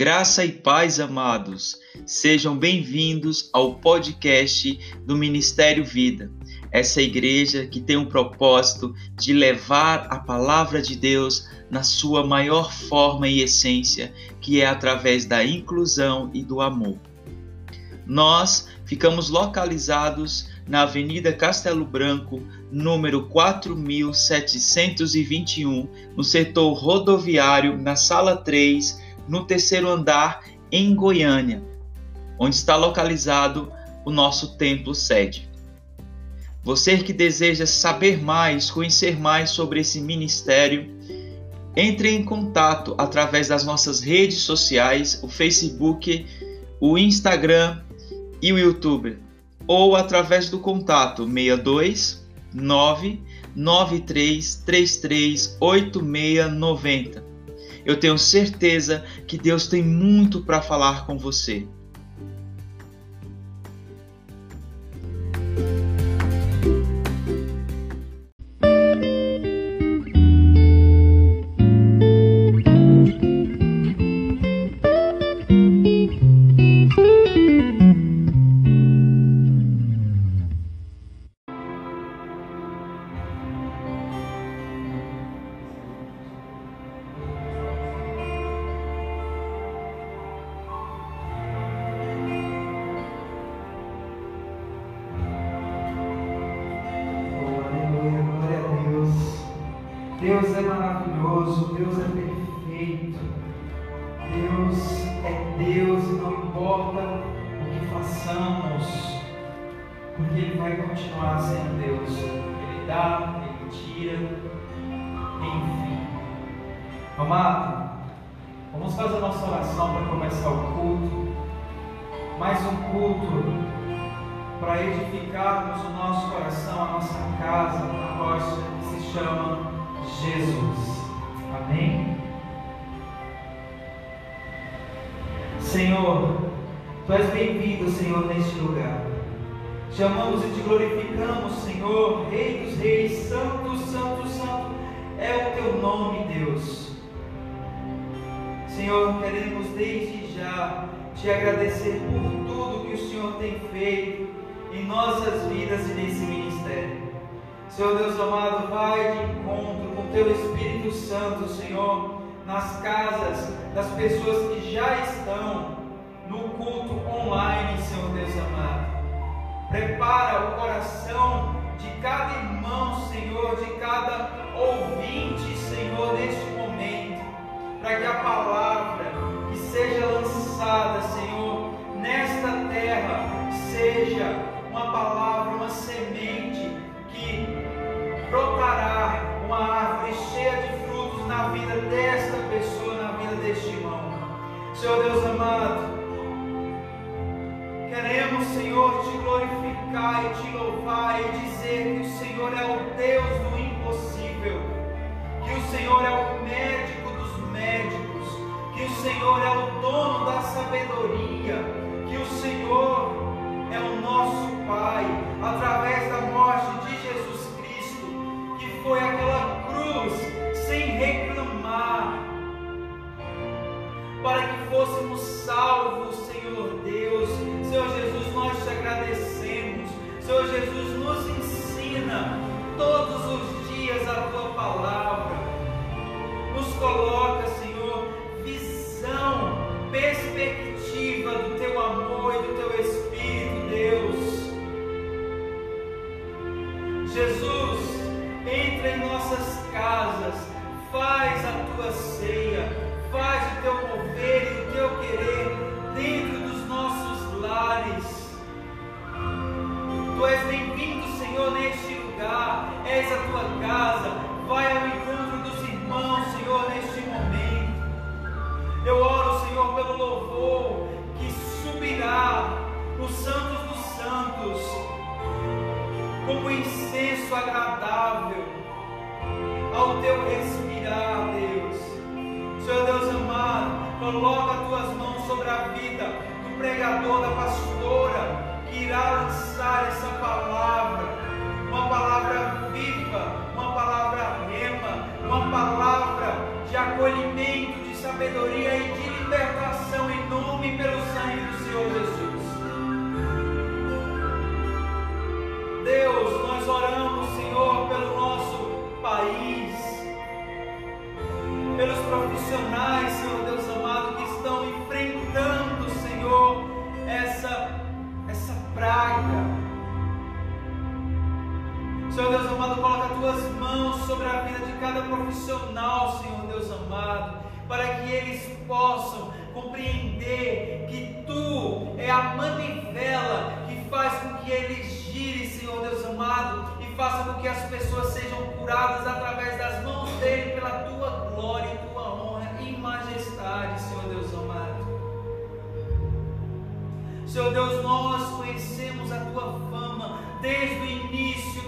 Graça e paz, amados. Sejam bem-vindos ao podcast do Ministério Vida. Essa igreja que tem o propósito de levar a palavra de Deus na sua maior forma e essência, que é através da inclusão e do amor. Nós ficamos localizados na Avenida Castelo Branco, número 4721, no setor rodoviário, na sala 3 no terceiro andar em Goiânia, onde está localizado o nosso templo sede. Você que deseja saber mais, conhecer mais sobre esse ministério, entre em contato através das nossas redes sociais, o Facebook, o Instagram e o YouTube, ou através do contato 62 993 33 8690 eu tenho certeza que Deus tem muito para falar com você. Te amamos e te glorificamos, Senhor, Rei dos Reis, Santo, Santo, Santo é o Teu nome, Deus. Senhor, queremos desde já te agradecer por tudo que o Senhor tem feito em nossas vidas e nesse ministério. Senhor Deus amado, vai de encontro com Teu Espírito Santo, Senhor, nas casas das pessoas que já estão no culto online, Senhor Deus amado. Prepara o coração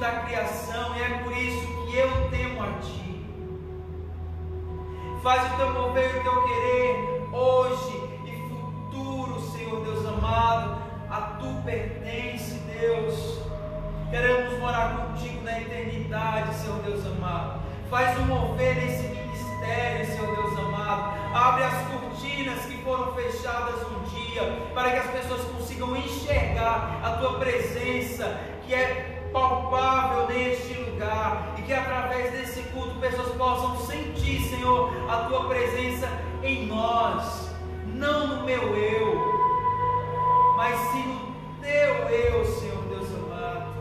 da criação e é por isso que eu temo a ti. Faz o teu mover e o teu querer hoje e futuro, Senhor Deus amado. A tu pertence, Deus. Queremos morar contigo na eternidade, Senhor Deus amado. Faz um mover nesse ministério, Senhor Deus amado. Abre as cortinas que foram fechadas um dia, para que as pessoas consigam enxergar a tua presença, que é palpável neste lugar e que através desse culto pessoas possam sentir, Senhor, a tua presença em nós, não no meu eu, mas sim no teu eu, Senhor Deus amado.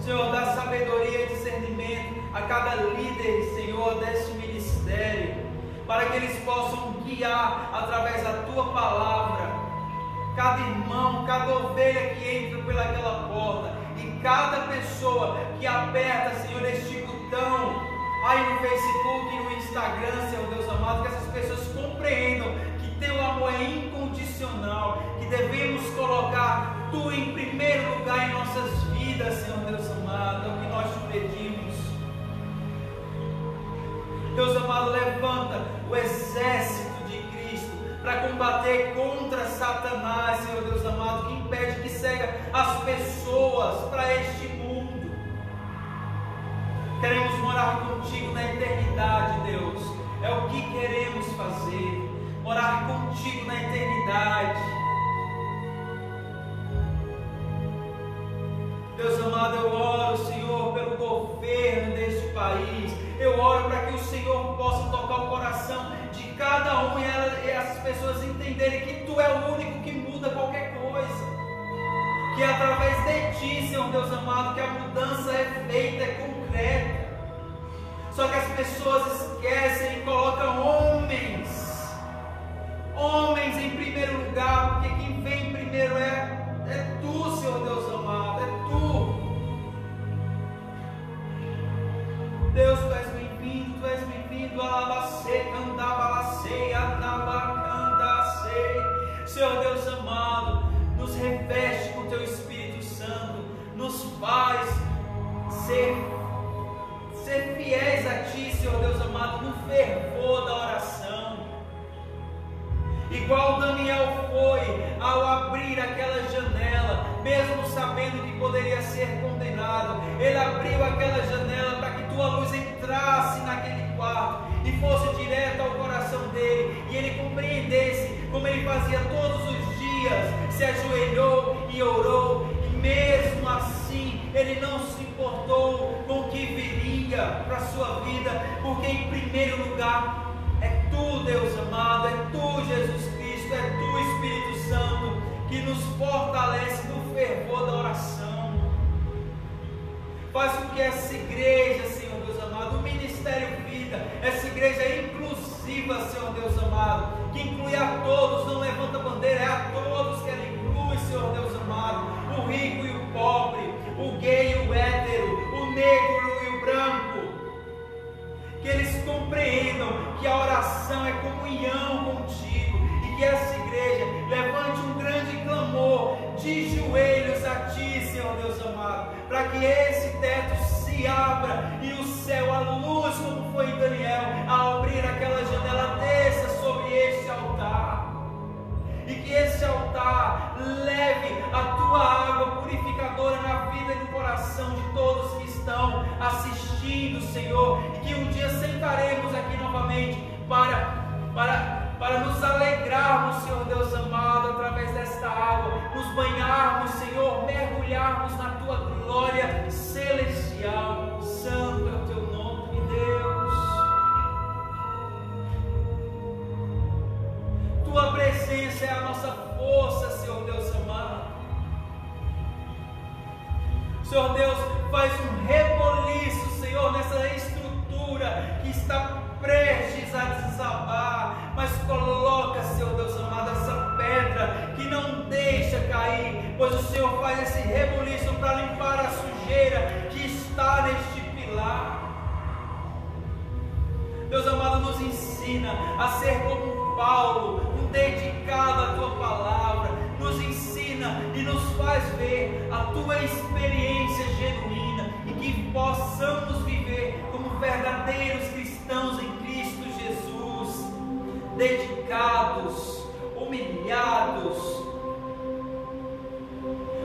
Senhor, dá sabedoria e discernimento a cada líder, Senhor, deste ministério, para que eles possam guiar através da tua palavra cada irmão, cada ovelha que entra pelaquela porta. E cada pessoa que aperta, Senhor, este botão. Aí no Facebook e no Instagram, Senhor Deus amado, que essas pessoas compreendam que teu amor é incondicional, que devemos colocar Tu em primeiro lugar em nossas vidas, Senhor Deus amado, é o que nós te pedimos. Deus amado, levanta o exército para combater contra Satanás, Senhor Deus amado, que impede que cega as pessoas para este mundo. Queremos morar contigo na eternidade, Deus. É o que queremos fazer. Morar contigo na eternidade. Deus amado, eu oro, Senhor, pelo governo deste país. Eu oro para que o Senhor possa tocar o coração de cada um e as pessoas entenderem que Tu é o único que muda qualquer coisa. Que através de Ti, Senhor Deus amado, que a mudança é feita, é concreta. Só que as pessoas esquecem e colocam homens, homens em primeiro lugar, porque quem vem primeiro é, é Tu, Senhor Deus amado, é Tu. Deus, Tu és bem-vindo, Tu és bem-vindo, alabacê, candabalacê, anabacandacê. Senhor Deus amado, nos reveste com Teu Espírito Santo, nos faz ser, ser fiéis a Ti, Senhor Deus amado, no fervor da oração. Igual Daniel foi ao abrir aquela janela, mesmo sabendo que poderia ser condenado, ele abriu aquela janela para que tua luz entrasse naquele quarto e fosse direto ao coração dele, e ele compreendesse como ele fazia todos os dias, se ajoelhou e orou, e mesmo assim ele não se importou com o que viria para a sua vida, porque em primeiro lugar tu, Deus amado, é tu, Jesus Cristo, é tu, Espírito Santo, que nos fortalece no fervor da oração. Faz com que essa igreja, Senhor Deus amado, o Ministério Vida, essa igreja inclusiva, Senhor Deus amado, que inclui a todos, não levanta bandeira, é a todos que ela inclui, Senhor Deus amado, o rico e o pobre, o gay e o hétero, o negro que eles compreendam que a oração é comunhão contigo e que essa igreja levante um grande clamor de joelhos a ti, Senhor Deus amado, para que esse teto se abra e o céu, a luz, como foi em Daniel, ao abrir aquela janela, desça sobre este altar e que esse altar leve a tua água purificadora na vida e no coração de todos que estão assistindo, Senhor, e que um dia sentaremos aqui novamente para, para, para nos alegrarmos, Senhor Deus amado, através desta água, nos banharmos, Senhor, mergulharmos na tua glória celestial. Santo é o teu nome, Tua presença é a nossa força, Senhor Deus amado. Senhor Deus, faz um reboliço, Senhor, nessa estrutura que está prestes a desabar, mas coloca, Senhor Deus amado, essa pedra que não deixa cair, pois o Senhor faz esse rebuliço para limpar a sujeira que está neste pilar. Deus amado, nos ensina a ser como Paulo, um dedicado à tua palavra, nos ensina e nos faz ver a tua experiência genuína e que possamos viver como verdadeiros cristãos em Cristo Jesus, dedicados, humilhados.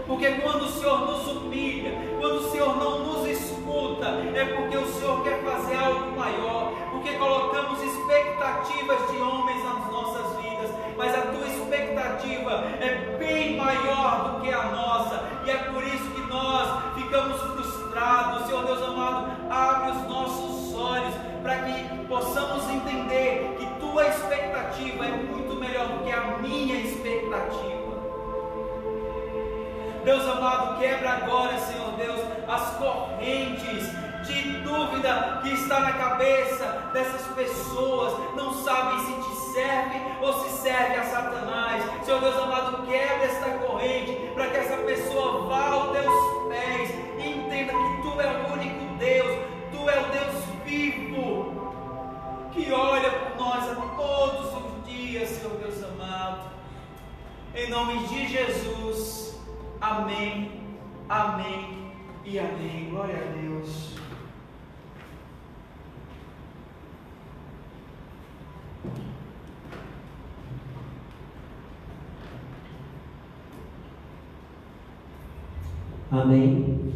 Porque quando o Senhor nos humilha, quando o Senhor não nos escuta, é porque o Senhor quer fazer algo maior, porque colocamos expectativas de homens nas nossas vidas, mas a tua expectativa é bem maior do que a nossa, e é por isso que nós ficamos frustrados. Senhor Deus amado, abre os nossos olhos para que possamos entender que tua expectativa é muito melhor do que a minha expectativa. Deus amado, quebra agora, Senhor Deus, as correntes de dúvida que está na cabeça dessas pessoas, não sabem se te serve ou se serve a Satanás. Senhor Deus amado, quebra esta corrente para que essa pessoa vá aos teus pés e entenda que tu é o único Deus, tu é o Deus vivo que olha por nós todos os dias, Senhor Deus amado. Em nome de Jesus. Amém. Amém e amém. Glória a Deus. Amém.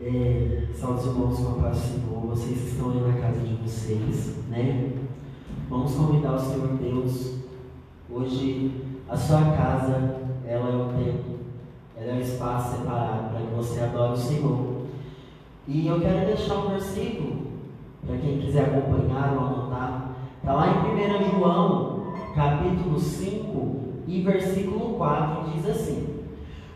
É, salve irmãos com a paz do Senhor, vocês que estão aí na casa de vocês, né? Vamos convidar o Senhor Deus. Hoje a sua casa, ela é o templo, ela é o espaço separado para que você adore o Senhor. E eu quero deixar um versículo para quem quiser acompanhar ou anotar. Está lá em 1 João, capítulo 5 e versículo 4, diz assim.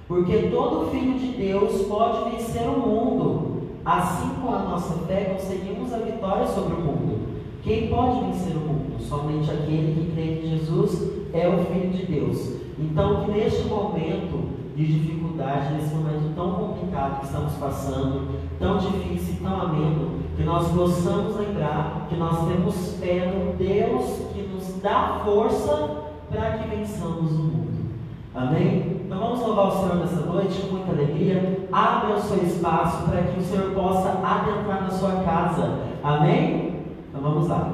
Porque todo filho de Deus pode vencer o mundo. Assim, com a nossa fé, conseguimos a vitória sobre o mundo. Quem pode vencer o mundo? Somente aquele que crê que Jesus é o Filho de Deus. Então, que neste momento de dificuldade, nesse momento tão complicado que estamos passando, tão difícil e tão ameno, que nós possamos lembrar que nós temos fé no Deus que nos dá força para que vençamos o mundo. Amém? Então vamos louvar o Senhor nessa noite com muita alegria. Abra o seu espaço para que o Senhor possa adentrar na sua casa. Amém? Então vamos lá.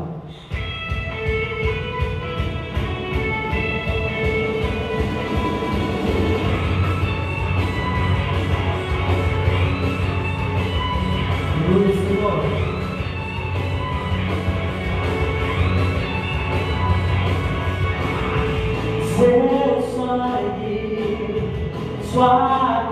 Sua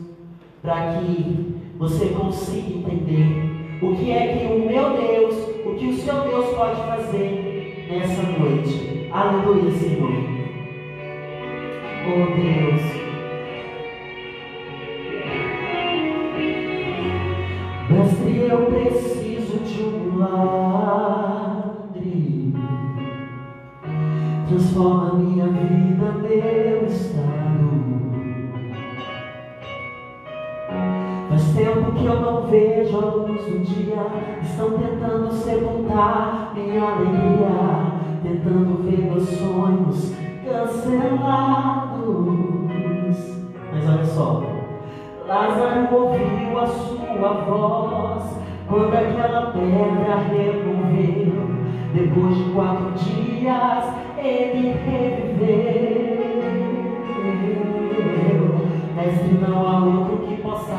para que você consiga entender o que é que o meu Deus, o que o seu Deus pode fazer nessa noite. Aleluia, Senhor. Oh Deus. Mestre, eu preciso de um milagre. Transforma minha vida, meu que eu não vejo a luz do dia. Estão tentando sepultar minha alegria. Tentando ver meus sonhos cancelados. Mas olha só. Lázaro ouviu a sua voz quando aquela pedra removeu, depois de quatro dias ele reviveu. Mestre, não há outro que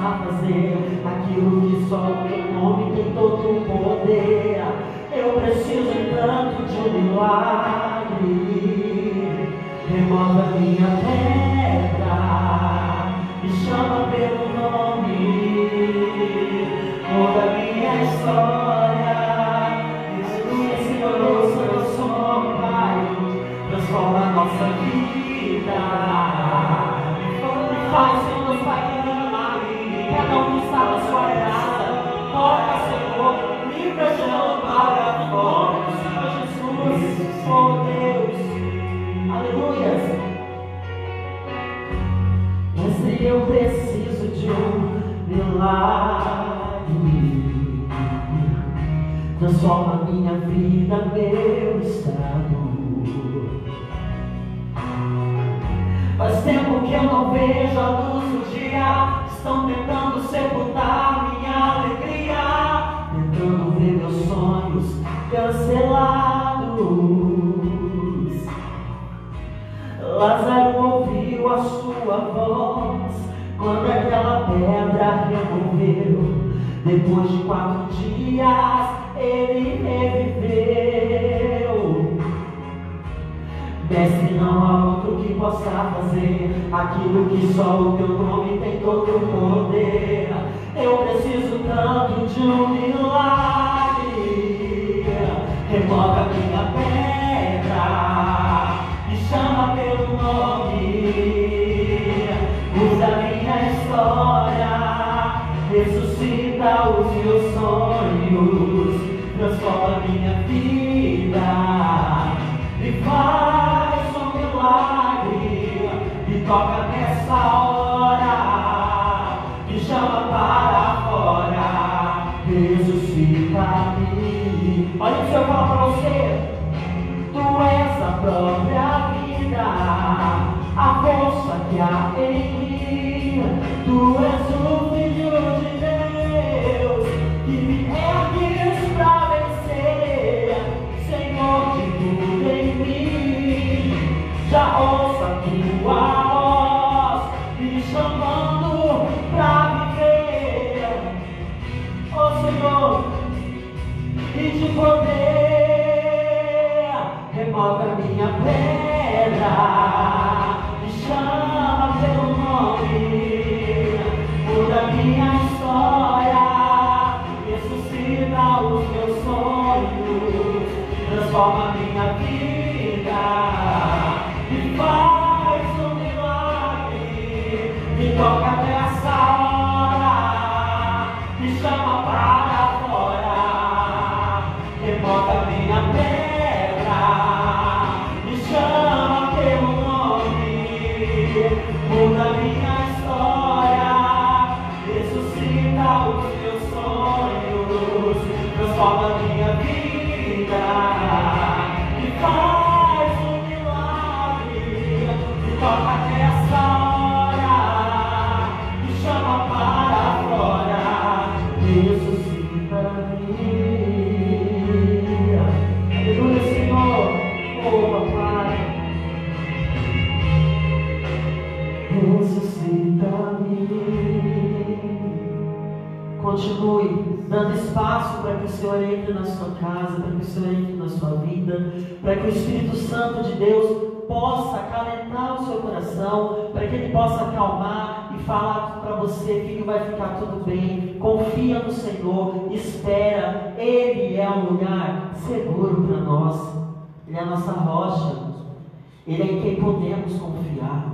possa fazer aquilo que só o teu nome tem todo o poder. Eu preciso tanto de um milagre. Remova minha pedra, me chama pelo nome toda a minha história. Senhor, nosso som, Pai. Transforma a nossa vida. Faz, transforma minha vida, meu estado. Faz tempo que eu não vejo a luz do dia. Estão tentando sepultar minha alegria, cancelados. Lázaro ouviu a sua voz quando aquela pedra removeu. Depois de quatro dias, ele reviveu. Mestre, não há outro que possa fazer aquilo que só o teu nome tem todo o poder. Eu preciso tanto de um milagre. Que eu falo para você. Tu és a própria vida, a força que há em mim. Tu és o Espírito Santo de Deus possa acalentar o seu coração, para que ele possa acalmar e falar para você, filho, vai ficar tudo bem. Confia no Senhor, espera. Ele é um lugar seguro para nós. Ele é a nossa rocha. Ele é em quem podemos confiar.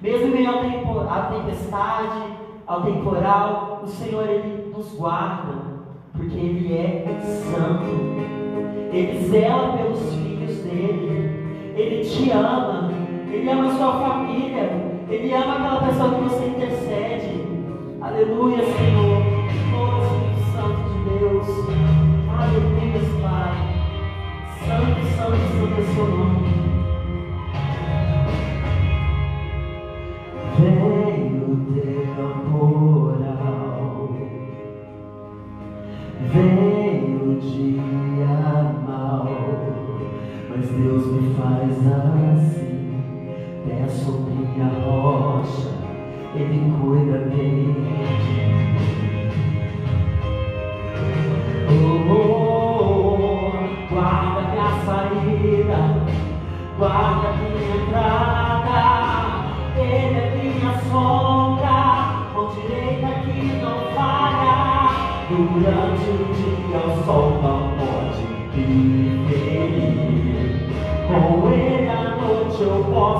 Mesmo em meio à tempestade, ao temporal, o Senhor ele nos guarda, porque Ele é santo. Ele zela pelos filhos dele. Ele te ama. Ele ama a sua família. Ele ama aquela pessoa que você intercede. Aleluia, Senhor. Oh, Espírito Santo de Deus. Aleluia, Pai. Santo, santo, santo é o seu nome. Durante o dia o sol não pode me ferir. Com Ele à noite eu posso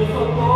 beautiful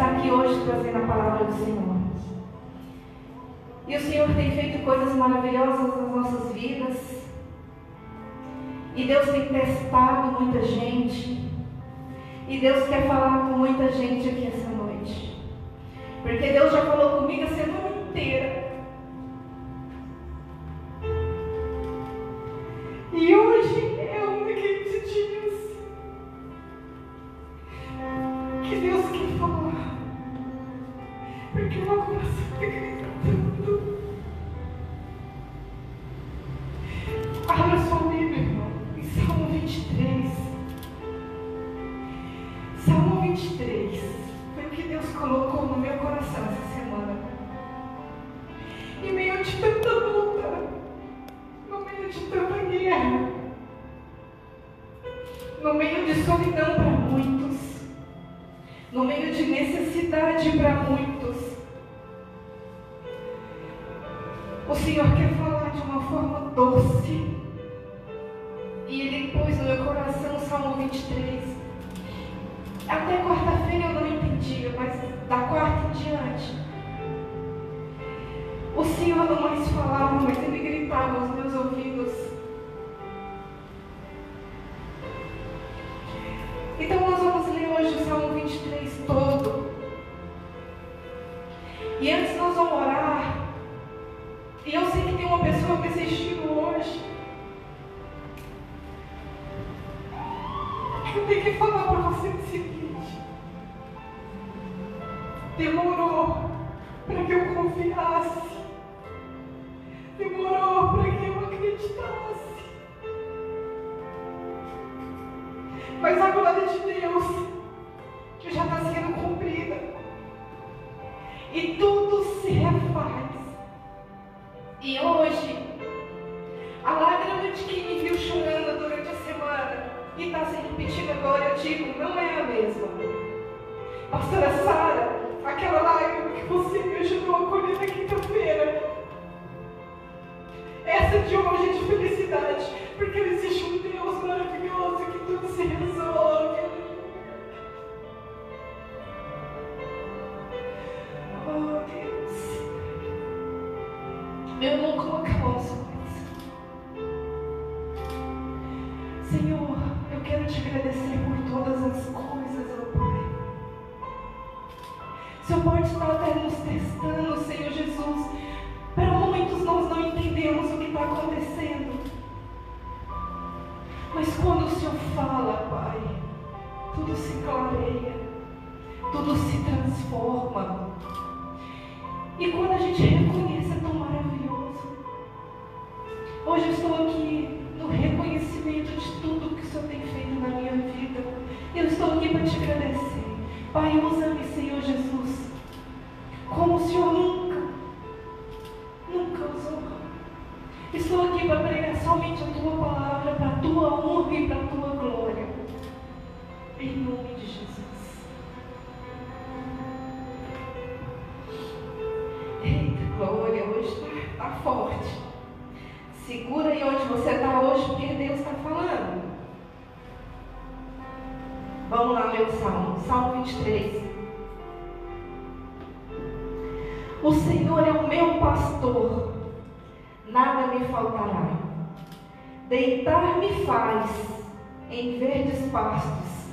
estar aqui hoje trazendo a palavra do Senhor. E o Senhor tem feito coisas maravilhosas nas nossas vidas. E Deus tem testado muita gente. E Deus quer falar com muita gente aqui essa noite. Porque Deus já falou comigo a semana inteira. Mas a glória de Deus já está sendo cumprida. E tudo se refaz. E hoje, a lágrima de quem me viu chorando durante a semana e está se repetindo agora, eu digo, não é a mesma. Pastora Sara, aquela lágrima que você me ajudou a colher na quinta-feira. Essa de hoje é de felicidade, porque existe um acontecendo. Mas quando o Senhor fala, Pai, tudo se clareia, tudo se transforma. E quando a gente pastos,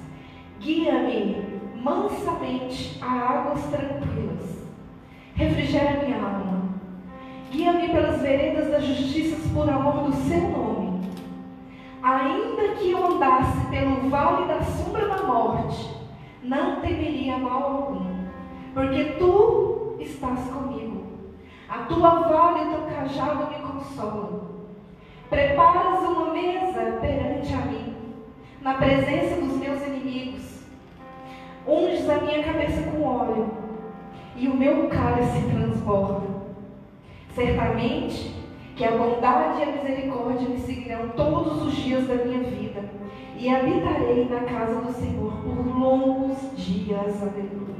guia-me mansamente a águas tranquilas refrigera minha alma. Guia-me pelas veredas da justiça por amor do seu nome. Ainda que eu andasse pelo vale da sombra da morte, não temeria mal algum, porque tu estás comigo. A tua vara e teu cajado me consolam. Preparas uma mesa perante a mim, na presença dos meus inimigos. Unges a minha cabeça com óleo e o meu cálice transborda. Certamente que a bondade e a misericórdia me seguirão todos os dias da minha vida, e habitarei na casa do Senhor por longos dias. Aleluia.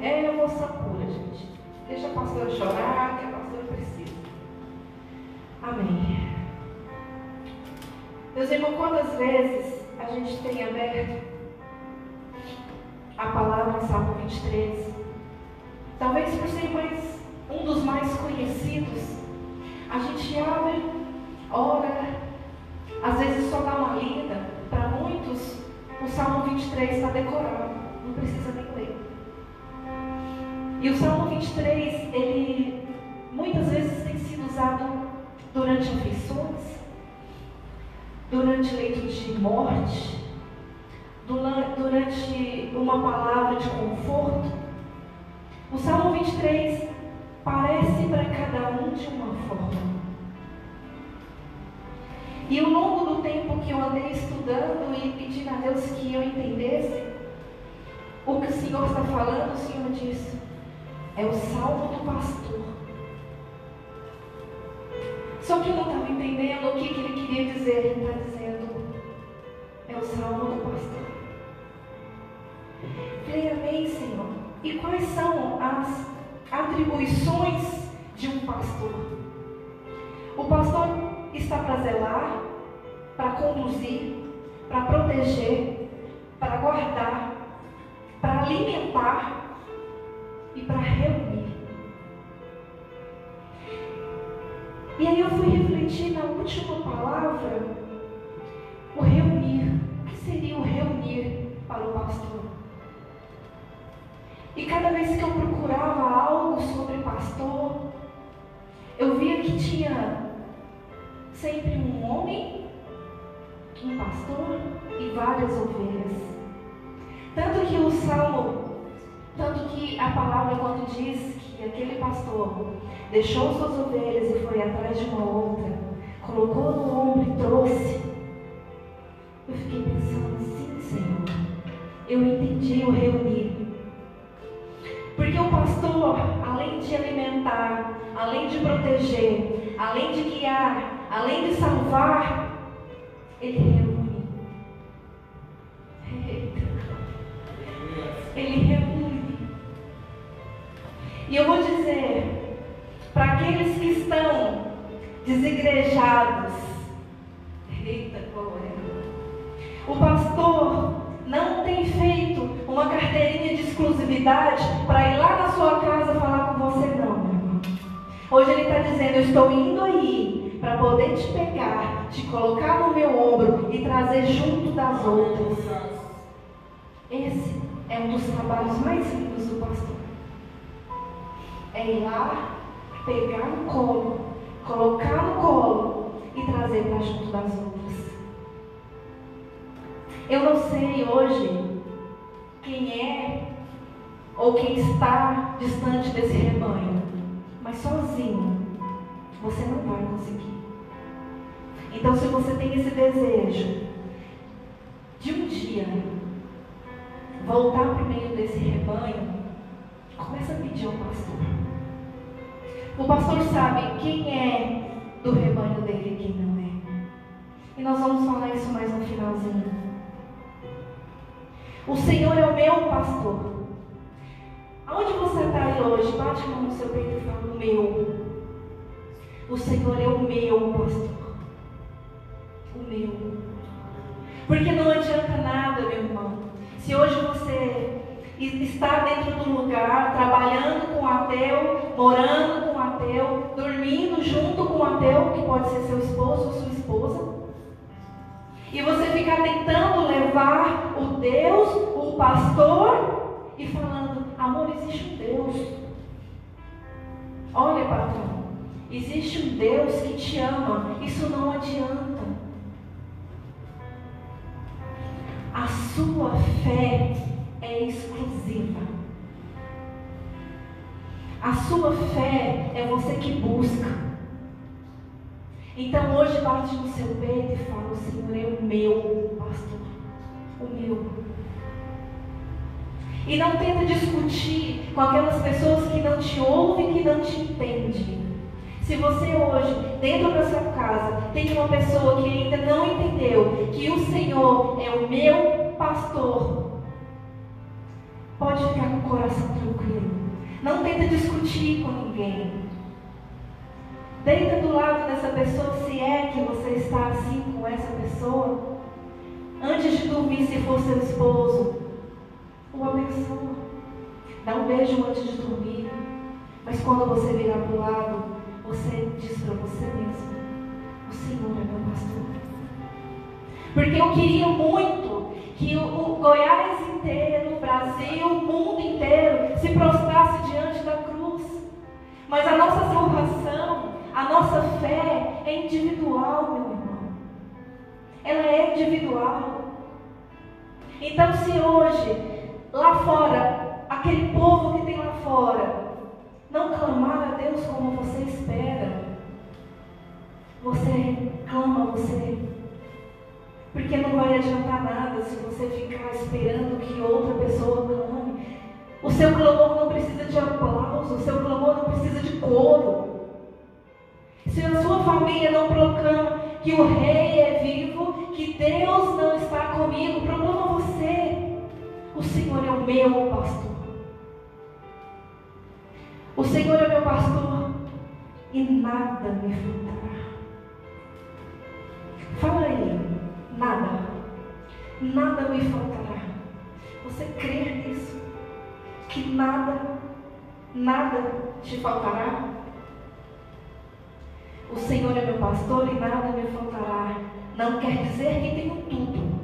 É emoção pura, gente. Deixa a pastora chorar, que a pastora precisa. Amém. Meus irmãos, quantas vezes a gente tem aberto a palavra em Salmo 23? Talvez por ser mais, um dos mais conhecidos, a gente abre, ora, às vezes só dá uma lida. Para muitos, o Salmo 23 está decorado, não precisa nem ler. E o Salmo 23, ele muitas vezes tem sido usado durante aflições, durante leitos de morte, durante uma palavra de conforto. O Salmo 23 parece para cada um de uma forma. E ao longo do tempo que eu andei estudando e pedindo a Deus que eu entendesse o que o Senhor está falando, o Senhor disse: é o salmo do pastor. Só que eu não estava entendendo o que, que ele queria dizer. Ele está dizendo: é o salmo do pastor. Falei, amém, Senhor. E quais são as atribuições de um pastor? O pastor está para zelar, para conduzir, para proteger, para guardar, para alimentar e para reunir. E aí eu fui refletir na última palavra, o reunir. O que seria o reunir para o pastor? E cada vez que eu procurava algo sobre pastor, eu via que tinha sempre um homem, um pastor e várias ovelhas. Tanto que o Salmo tanto que a palavra, quando diz que aquele pastor deixou suas ovelhas e foi atrás de uma outra, colocou no ombro e trouxe, eu fiquei pensando assim, Senhor, eu entendi o reunir. Porque o pastor, além de alimentar, além de proteger, além de guiar, além de salvar, ele reúne. Ele reúne. E eu vou dizer para aqueles que estão desigrejados, eita glória, o pastor não tem feito uma carteirinha de exclusividade para ir lá na sua casa falar com você, não. Hoje ele está dizendo: Eu estou indo aí para poder te pegar, te colocar no meu ombro e trazer junto das outras. Esse é um dos trabalhos mais lindos do pastor é ir lá, pegar no colo, colocar no colo e trazer para junto das outras. Eu não sei hoje quem é ou quem está distante desse rebanho, mas sozinho você não vai conseguir. Então, se você tem esse desejo de um dia voltar para o meio desse rebanho, começa a pedir ao pastor. O pastor sabe quem é do rebanho dele e quem não é. E nós vamos falar isso mais no finalzinho. O Senhor é o meu pastor. Aonde você está aí hoje? Bate a mão no seu peito e fala: O meu. O Senhor é o meu pastor. O meu. Porque não adianta nada, meu irmão. Se hoje você está dentro do lugar, trabalhando com o ateu, morando com o ateu, dormindo junto com o ateu, que pode ser seu esposo ou sua esposa. E você ficar tentando levar o Deus, o pastor, e falando: amor, existe um Deus. Olha, patrão, existe um Deus que te ama. Isso não adianta. A sua fé é exclusiva. A sua fé é você que busca. Então hoje bate no seu peito e fala: O Senhor é o meu pastor. O meu. E não tenta discutir com aquelas pessoas que não te ouvem, que não te entendem. Se você hoje, dentro da sua casa, tem uma pessoa que ainda não entendeu que o Senhor é o meu pastor, pode ficar com o coração tranquilo. Não tenta discutir com ninguém. Deita do lado dessa pessoa, se é que você está assim com essa pessoa. Antes de dormir, se for seu esposo, o abençoa. Dá um beijo antes de dormir. Mas quando você virar para o lado, você diz para você mesmo: O Senhor é meu pastor. Porque eu queria muito que o, Goiás inteiro, o Brasil, o mundo inteiro se prostrasse diante da cruz. Mas a nossa salvação, a nossa fé é individual, meu irmão. Ela é individual. Então, se hoje, lá fora, aquele povo que tem lá fora, não clamar a Deus como você espera, você clama, você. Porque não vai adiantar nada se você ficar esperando que outra pessoa clame. O seu clamor não precisa de aplauso, o seu clamor não precisa de coro. Se a sua família não proclama que o rei é vivo, que Deus não está comigo, proclama você. O Senhor é o meu pastor. O Senhor é meu pastor e nada me faltará. Fala aí, nada, nada me faltará. Você crê nisso? Que nada, nada te faltará? O Senhor é meu pastor e nada me faltará. Não quer dizer que tenho tudo.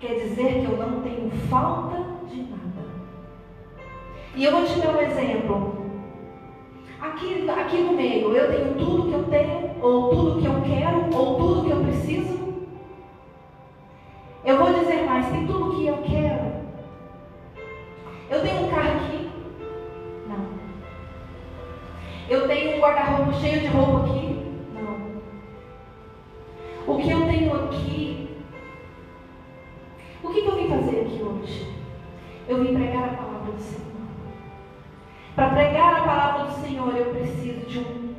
Quer dizer que eu não tenho falta de nada. E eu vou te dar um exemplo. Aqui, aqui no meio, eu tenho tudo que eu tenho, ou tudo que eu quero, ou tudo que eu preciso. Eu vou dizer mais, tem tudo que eu quero. Eu tenho um carro aqui? Não. Eu tenho um guarda-roupa cheio de roupa aqui? Não. O que eu tenho aqui? O que, que eu vim fazer aqui hoje? Eu vim pregar a palavra do Senhor. Para pregar a palavra do Senhor, eu preciso de um.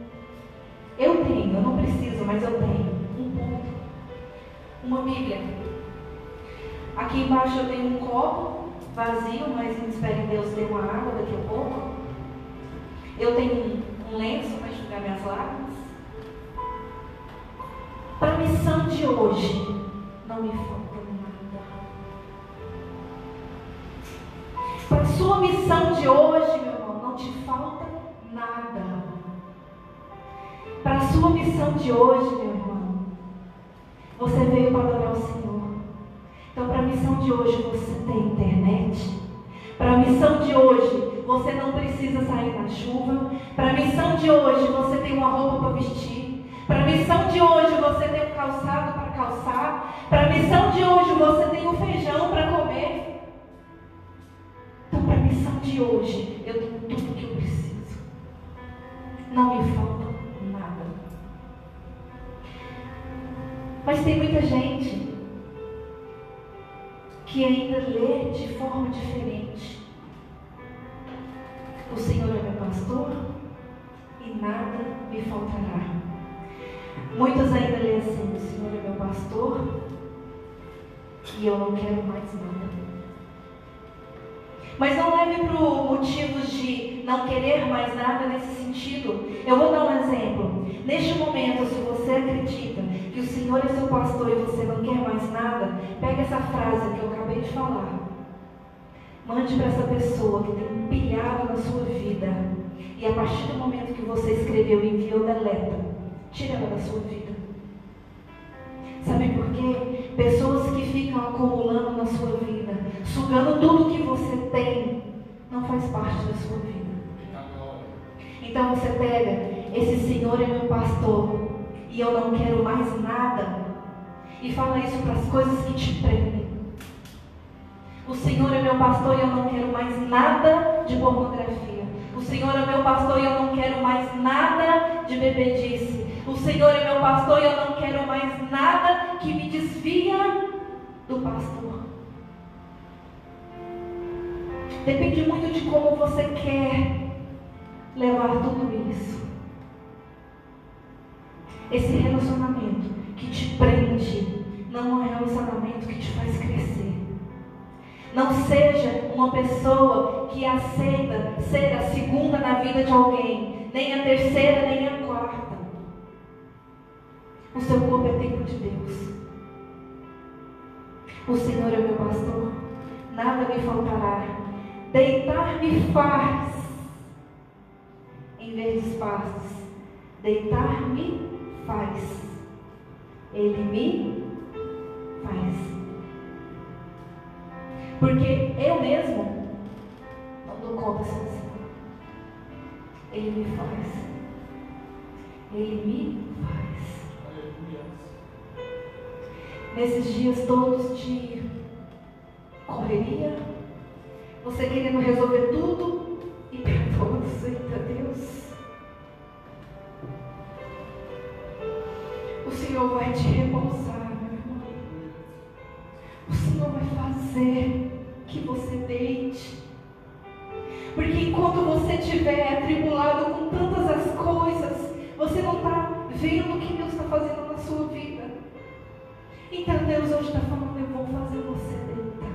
Eu tenho, eu não preciso, mas eu tenho um ponto. Uma Bíblia. Aqui embaixo eu tenho um copo vazio, mas espero em Deus ter uma água daqui a pouco. Eu tenho um lenço para enxugar minhas lágrimas. Para a missão de hoje, não me falta nada. Para a sua missão de hoje, meu não te falta nada. Para a sua missão de hoje, meu irmão, você veio para adorar o Senhor. Então, para a missão de hoje, você tem internet. Para a missão de hoje, você não precisa sair na chuva. Para a missão de hoje, você tem uma roupa para vestir. Para a missão de hoje, você tem um calçado para calçar. Para a missão de hoje, você tem um feijão para comer missão de hoje, eu tenho tudo que eu preciso. Não me falta nada. Mas tem muita gente que ainda lê de forma diferente. O Senhor é meu pastor e nada me faltará. Muitos ainda lêem assim: o Senhor é meu pastor e eu não quero mais nada. Mas não leve para motivos de não querer mais nada nesse sentido. Eu vou dar um exemplo. Neste momento, se você acredita que o Senhor é seu pastor e você não quer mais nada, pega essa frase que eu acabei de falar. Mande para essa pessoa que tem pilhado na sua vida. E a partir do momento que você escreveu, enviou, deleta. Tira ela da sua vida. Sabe por quê? Pessoas que ficam acumulando na sua vida, sugando tudo que você tem, não faz parte da sua vida. Então você pega, esse Senhor é meu pastor, e eu não quero mais nada, e fala isso para as coisas que te prendem. O Senhor é meu pastor e eu não quero mais nada de pornografia. O Senhor é meu pastor e eu não quero mais nada de bebedice. O Senhor é meu pastor e eu não quero mais nada que me desvia do pastor. Depende muito de como você quer levar tudo isso. Esse relacionamento que te prende não é um relacionamento que te faz crescer. Não seja uma pessoa que aceita ser a segunda na vida de alguém, nem a terceira, nem a quarta. O seu corpo é templo de Deus. O Senhor é meu pastor, nada me faltará. Deitar-me faz em verdes pastos. Deitar-me faz. Ele me faz. Porque eu mesmo não dou conta sozinho. Ele me faz. Ele me faz. Nesses dias todos de correria, você querendo resolver tudo e perdoando, eita Deus. O Senhor vai te repousar, meu irmão. O Senhor vai fazer que você deite. Porque enquanto você estiver atribulado com tantas as coisas, você não está vendo o que Deus está fazendo na sua vida. Então Deus hoje está falando, eu vou fazer você deitar.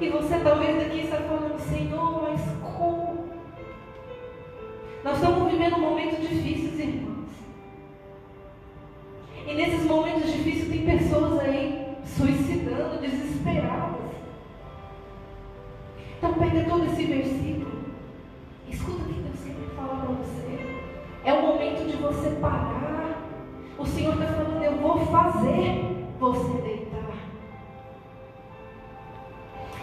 E você talvez aqui está falando, Senhor, mas como? Nós estamos vivendo momentos difíceis, irmãos. E nesses momentos difíceis tem pessoas aí suicidando, desesperadas. Então pega todo esse versículo. Escuta o que Deus quer falar para você. É o momento de você parar. O Senhor está falando, eu vou fazer você deitar.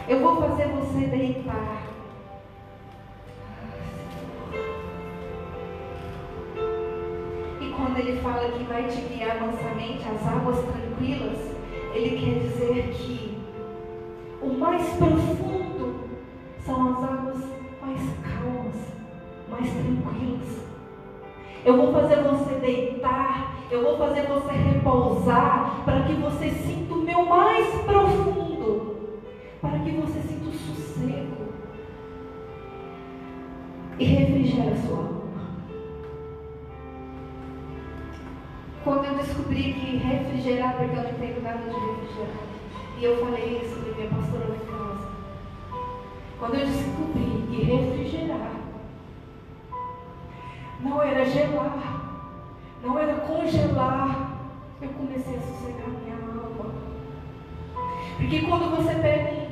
Eu vou fazer você deitar. Fala que vai te guiar mansamente às águas tranquilas, ele quer dizer que o mais profundo são as águas mais calmas, mais tranquilas. Eu vou fazer você deitar, eu vou fazer você repousar, para que você sinta o meu mais profundo, para que você sinta o sossego e refrigere a sua alma. Quando eu descobri que refrigerar, porque eu não entendo nada de refrigerar, e eu falei isso para minha pastora lá casa. Quando eu descobri que refrigerar não era gelar, não era congelar, eu comecei a sossegar minha alma. Porque quando você pega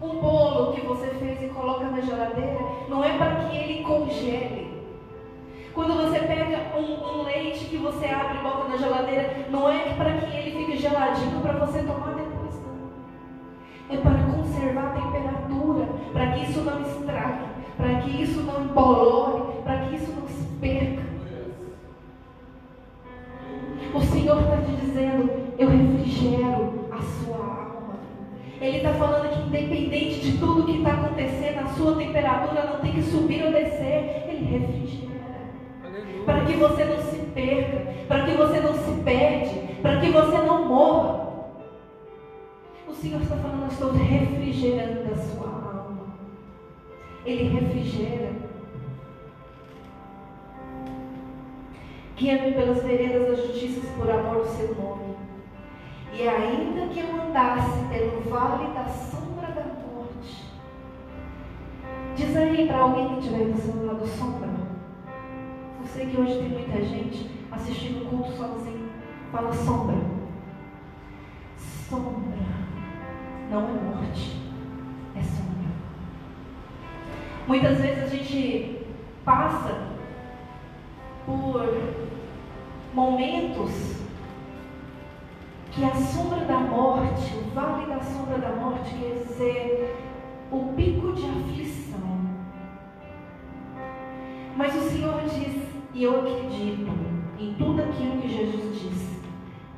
um bolo que você fez e coloca na geladeira, não é para que ele congele. Quando você pega um, um, leite que você abre e bota na geladeira, não é para que ele fique geladinho para você tomar depois, não. É para conservar a temperatura, para que isso não estrague, para que isso não embolore, para que isso não se perca. O Senhor está te dizendo: eu refrigero a sua alma. Ele está falando que, independente de tudo que está acontecendo, a sua temperatura não tem que subir ou descer. Ele refrigera para que você não se perca, para que você não se perde, para que você não morra. O Senhor está falando, eu estou refrigerando a sua alma. Ele refrigera. Guia-me pelas veredas da justiça por amor do seu nome. E ainda que eu andasse pelo vale da sombra da morte, diz aí para alguém que estiver do seu lado sombra. Eu sei que hoje tem muita gente assistindo o culto sozinho. Fala sombra. Sombra. Não é morte. É sombra. Muitas vezes a gente passa por momentos que a sombra da morte, o vale da sombra da morte, quer dizer o pico de aflição. Mas o Senhor diz e eu acredito em tudo aquilo que Jesus disse.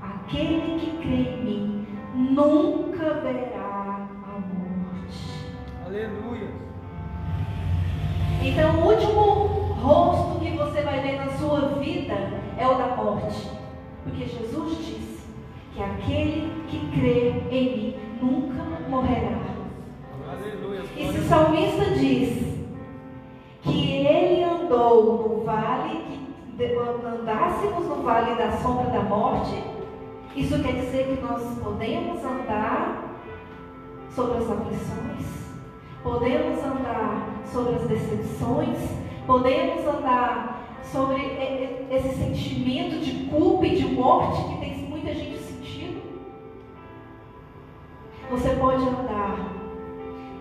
Aquele que crê em mim nunca verá a morte. Aleluia. Então, o último rosto que você vai ver na sua vida é o da morte. Porque Jesus disse que aquele que crê em mim vale da sombra da morte, isso quer dizer que nós podemos andar sobre as aflições, podemos andar sobre as decepções, podemos andar sobre esse sentimento de culpa e de morte que tem muita gente sentindo. Você pode andar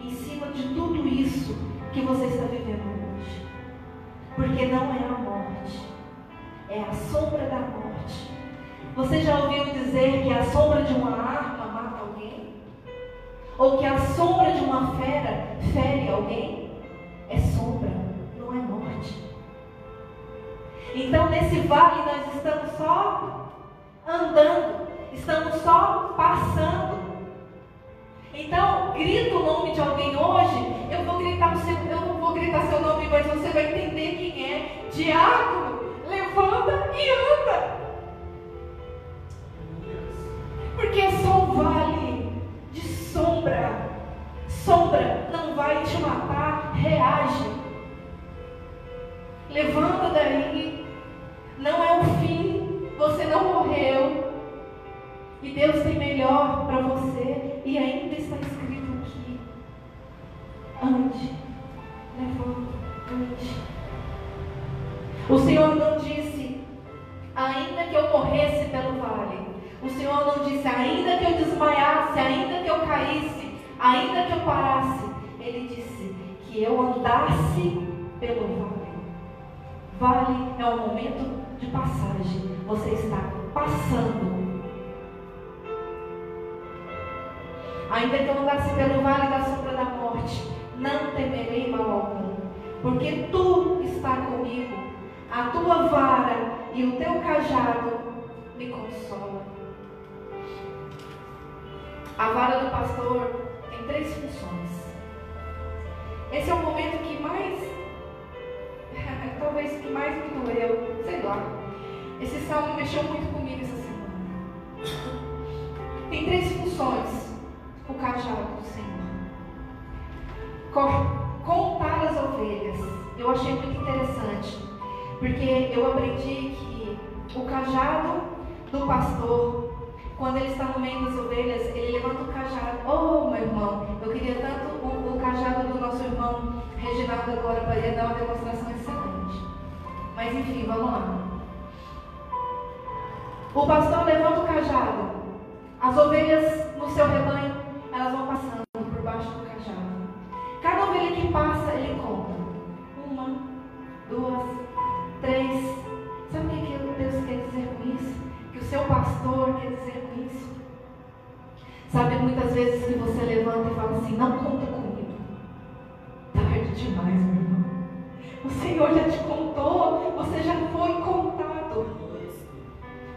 em cima de tudo isso que você está vivendo hoje, porque não é a morte, é a sombra da morte. Você já ouviu dizer que a sombra de uma arma mata alguém? Ou que a sombra de uma fera fere alguém? É sombra, não é morte. Então, nesse vale, nós estamos só andando, estamos só passando. Então, grita o nome de alguém hoje, eu vou gritar seu, eu não vou gritar seu nome, mas você vai entender quem é. Diácono, levanta e anda. Porque é só um vale de sombra. Sombra não vai te matar, reage. Levanta daí. Não é o fim. Você não morreu. E Deus tem melhor para você. E ainda está escrito aqui. Ande. Levanta. O Senhor não disse, ainda que eu morresse pelo vale. O Senhor não disse, ainda que eu desmaiasse, ainda que eu caísse, ainda que eu parasse. Ele disse que eu andasse pelo vale. Vale é um momento de passagem. Você está passando. Ainda que eu andasse pelo vale da sombra da morte, não temerei mal algum, porque tu está comigo, a tua vara e o teu cajado me consolam. A vara do pastor tem três funções. Esse é o momento que mais, talvez que mais me doeu, sei lá. Esse salmo mexeu muito comigo essa semana. Tem três funções o cajado do Senhor. Contar as ovelhas. Eu achei muito interessante, porque eu aprendi que o cajado do pastor quando ele está no meio das ovelhas, ele levanta o cajado. Oh, meu irmão, eu queria tanto o, o cajado do nosso irmão Reginaldo agora para ele dar uma demonstração excelente. Mas enfim, vamos lá. O pastor levanta o cajado. As ovelhas no seu rebanho, elas vão passando Uma, duas, três. Sabe o que Deus quer dizer com isso? Que o seu pastor quer dizer com isso. Sabe muitas vezes que você levanta e fala assim, não conta comigo. Tarde demais, meu irmão. O Senhor já te contou, você já foi contado.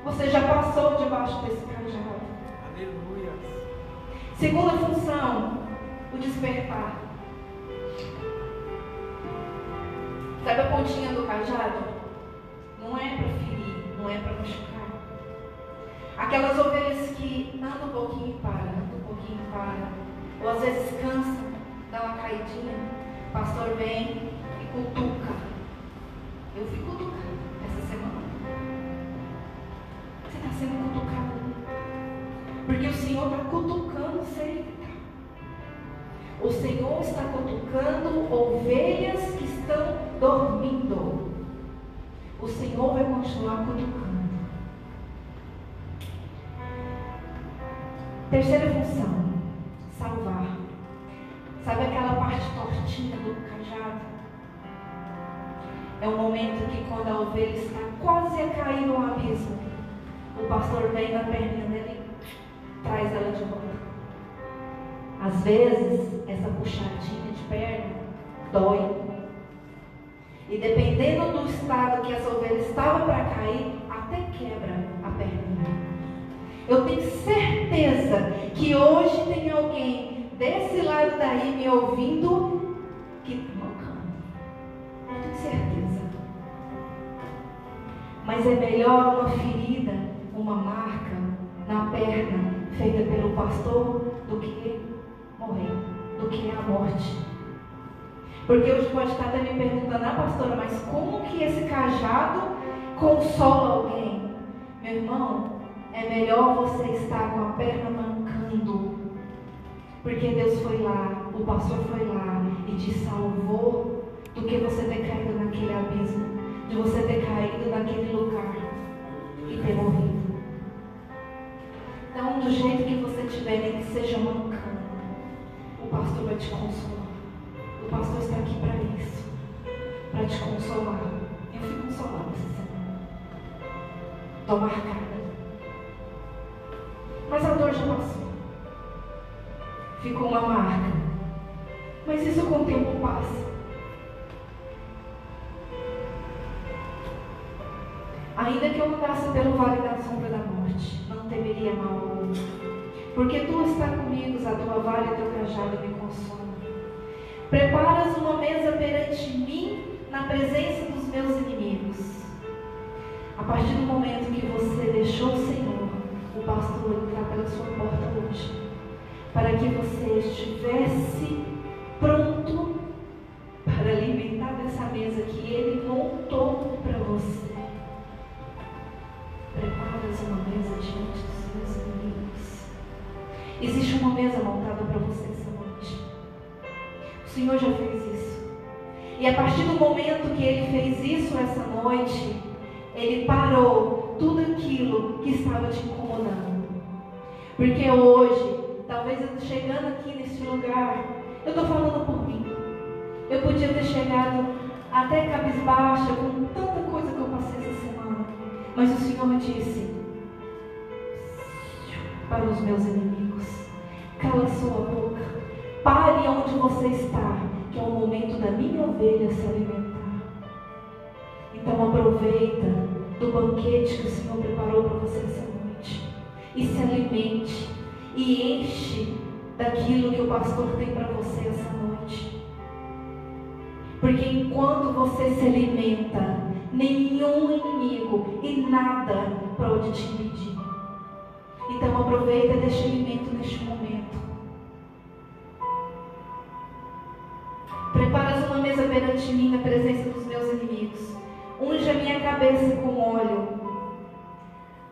Você já passou debaixo desse cajado. Aleluia. Segunda função, o despertar. Sabe a pontinha do cajado? Não é para ferir, não é para machucar. Aquelas ovelhas que andam um pouquinho e param, andam um pouquinho e param. Ou às vezes cansam, dá uma caidinha. O pastor vem e cutuca. Eu fui cutucando essa semana. Você está sendo cutucado. Porque o Senhor está cutucando sempre. O Senhor está cutucando ovelhas que estão dormindo. O Senhor vai continuar cutucando. Terceira função, salvar. Sabe aquela parte tortinha do cajado? É o momento que quando a ovelha está quase a cair no abismo, o pastor vem na perninha dele e traz ela de volta. Às vezes, essa puxadinha de perna dói. E dependendo do estado que as ovelhas estavam para cair, até quebra a perninha. Eu tenho certeza que hoje tem alguém desse lado daí me ouvindo que mancando. Eu tenho certeza. Mas é melhor uma ferida, uma marca na perna feita pelo pastor do que morrer, do que a morte. Porque hoje pode estar até me perguntando, ah pastora, mas como que esse cajado consola alguém? Meu irmão, é melhor você estar com a perna mancando. Porque Deus foi lá, o pastor foi lá e te salvou do que você ter caído naquele abismo, de você ter caído naquele lugar e ter morrido. Então, do jeito que você estiver, nem que seja mancando, o pastor vai te consolar. O pastor está aqui para isso, para te consolar. Eu fui consolada essa semana. Estou marcada. Mas a dor já passou. Ficou uma marca. Mas isso com o tempo passa. Ainda que eu andasse pelo vale da sombra da morte, não temeria mal algum. Porque tu está comigo, a tua vara e teu cajado me consolam. Preparas uma mesa perante mim na presença dos meus inimigos. A partir do momento que você deixou o Senhor, o pastor entrar pela sua porta hoje, para que você estivesse pronto para alimentar dessa mesa que Ele montou para você. Preparas uma mesa diante dos meus inimigos. Existe uma mesa montada para você essa noite. O Senhor já fez isso. E a partir do momento que Ele fez isso essa noite, Ele parou tudo aquilo que estava te incomodando. Porque hoje, talvez chegando aqui nesse lugar, eu estou falando por mim. Eu podia ter chegado até cabisbaixa com tanta coisa que eu passei essa semana. Mas o Senhor me disse para os meus inimigos: cala sua boca, pare onde você está, que é o momento da minha ovelha se alimentar. Então aproveita do banquete que o Senhor preparou para você essa noite e se alimente e enche daquilo que o pastor tem para você essa noite. Porque enquanto você se alimenta, nenhum inimigo e nada pode te impedir. Então aproveita deste alimento neste momento. Preparas uma mesa perante mim na presença dos meus inimigos. Unge a minha cabeça com óleo.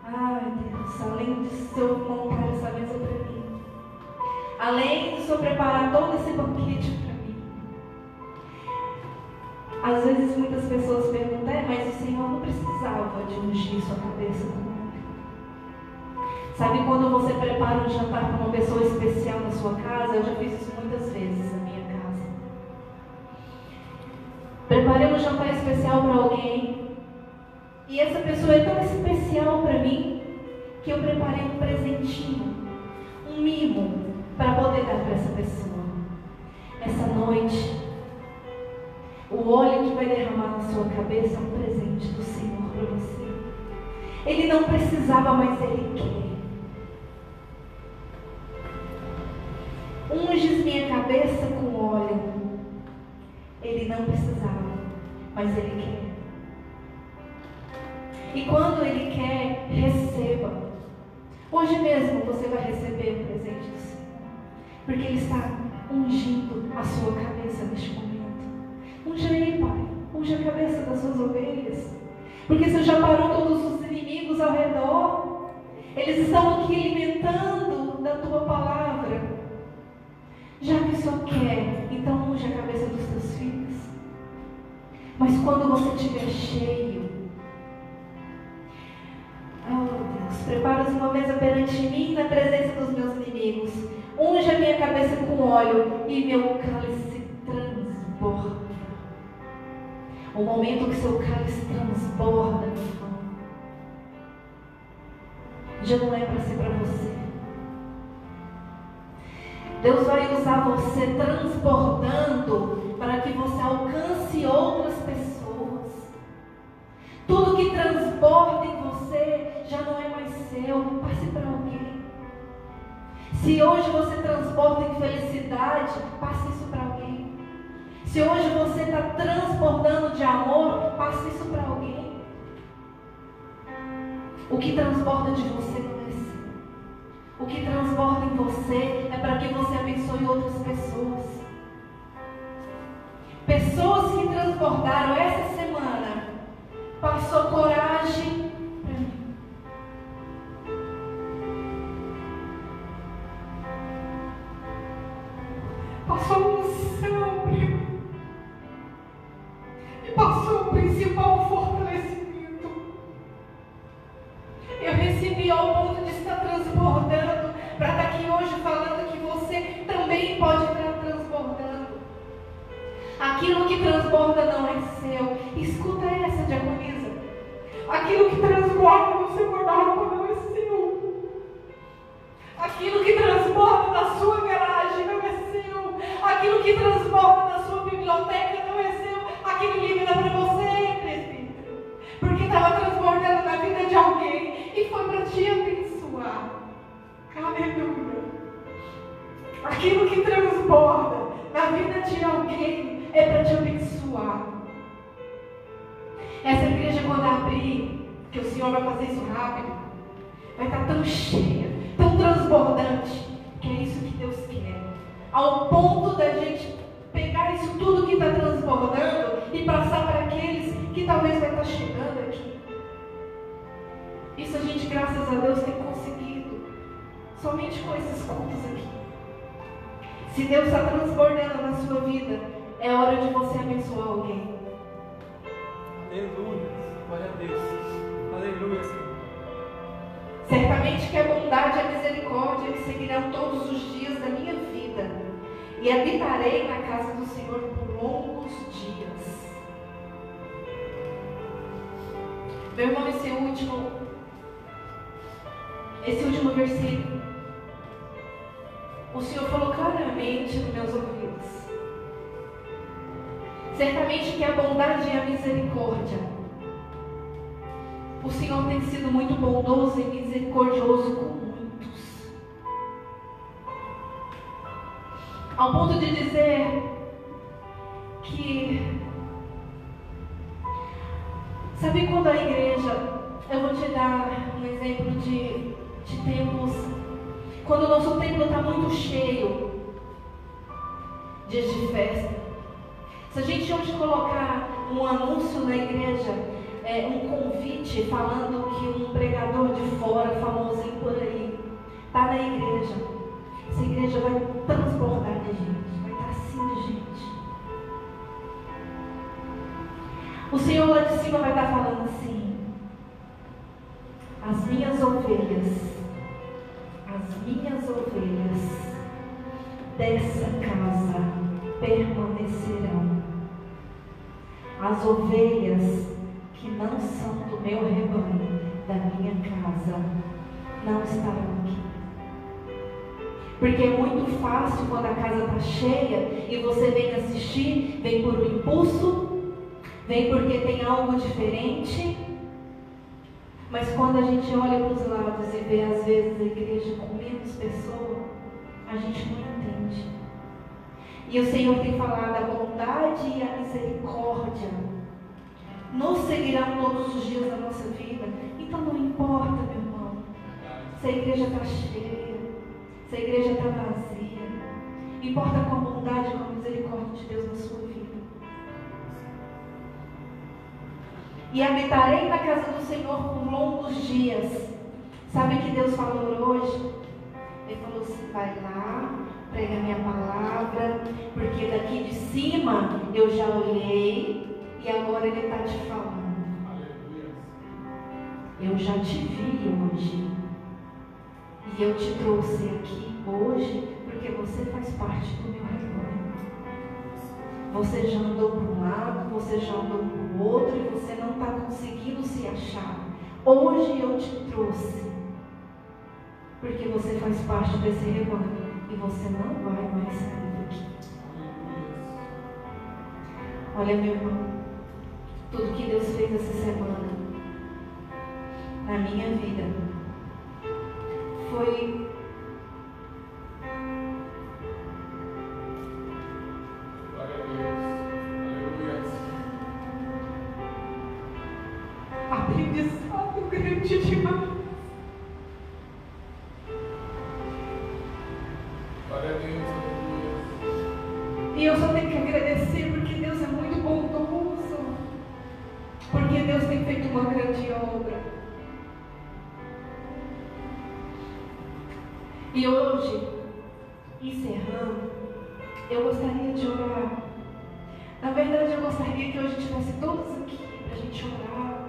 Ai Deus, além de Senhor montar essa mesa para mim. Além de Senhor preparar todo esse banquete para mim. Às vezes muitas pessoas perguntam, é, mas o Senhor não precisava de ungir sua cabeça com óleo. Sabe quando você prepara um jantar para uma pessoa especial na sua casa? Eu já fiz isso Preparei um jantar especial para alguém. E essa pessoa é tão especial para mim que eu preparei um presentinho, um mimo para poder dar para essa pessoa. Essa noite, o óleo que vai derramar na sua cabeça é um presente do Senhor para você. Ele não precisava, mas Ele quer. Unges minha cabeça com óleo. Ele não precisava, mas Ele quer. E quando Ele quer, receba. Hoje mesmo você vai receber o presente do Senhor. Porque Ele está ungindo a sua cabeça neste momento. Unge aí, Pai. Unge a cabeça das suas ovelhas. Porque você já parou todos os inimigos ao redor. Eles estão aqui alimentando da tua palavra. Já que só quer, então unge a cabeça dos teus filhos. Mas quando você estiver cheio, oh Deus, preparas uma mesa perante mim na presença dos meus inimigos. Unge a minha cabeça com óleo e meu cálice transborda. O momento que seu cálice transborda, meu já não é para ser para você. Deus vai usar você transbordando para que você alcance outras pessoas. Tudo que transborda em você já não é mais seu, passe para alguém. Se hoje você transborda em felicidade, passe isso para alguém. Se hoje você está transbordando de amor, passe isso para alguém. O que transborda de você. O que transborda em você é para que você abençoe outras pessoas. transbordaram essa semana passou coragem todos os dias da minha vida, e habitarei na casa do Senhor por longos dias. Meu irmão, esse último, esse último versículo, o Senhor falou claramente nos meus ouvidos. Certamente que a bondade e a misericórdia o Senhor tem sido muito bondoso e misericordioso Ao ponto de dizer que. Sabe quando a igreja. Eu vou te dar um exemplo de, de templos. Quando o nosso templo está muito cheio, dias de festa. Se a gente hoje colocar um anúncio na igreja, é, um convite falando que um pregador de fora, famosinho por aí, está na igreja. Essa igreja vai transbordar de gente, vai estar assim de gente. O Senhor lá de cima vai estar falando assim: as minhas ovelhas, as minhas ovelhas dessa casa permanecerão. As ovelhas que não são do meu rebanho, da minha casa, não estarão. Porque é muito fácil quando a casa está cheia e você vem assistir, vem por um impulso, vem porque tem algo diferente. Mas quando a gente olha para os lados e vê às vezes a igreja com menos pessoas, a gente não entende. E o Senhor tem falado a bondade e a misericórdia nos seguirão todos os dias da nossa vida. Então não importa, meu irmão, se a igreja está cheia, se a igreja está vazia. Importa com a bondade e com a misericórdia de Deus na sua vida. E habitarei na casa do Senhor por longos dias. Sabe o que Deus falou hoje? Ele falou assim: vai lá, prega a minha palavra, porque daqui de cima eu já olhei e agora Ele está te falando. Eu já te vi hoje. E eu te trouxe aqui hoje porque você faz parte do meu rebanho. Você já andou para um lado, você já andou para o outro e você não está conseguindo se achar. Hoje eu te trouxe porque você faz parte desse rebanho e você não vai mais sair daqui. Olha, meu irmão, tudo que Deus fez essa semana na minha vida foi E hoje, encerrando, eu gostaria de orar. Na verdade, eu gostaria que hoje estivesse todos aqui para a gente orar,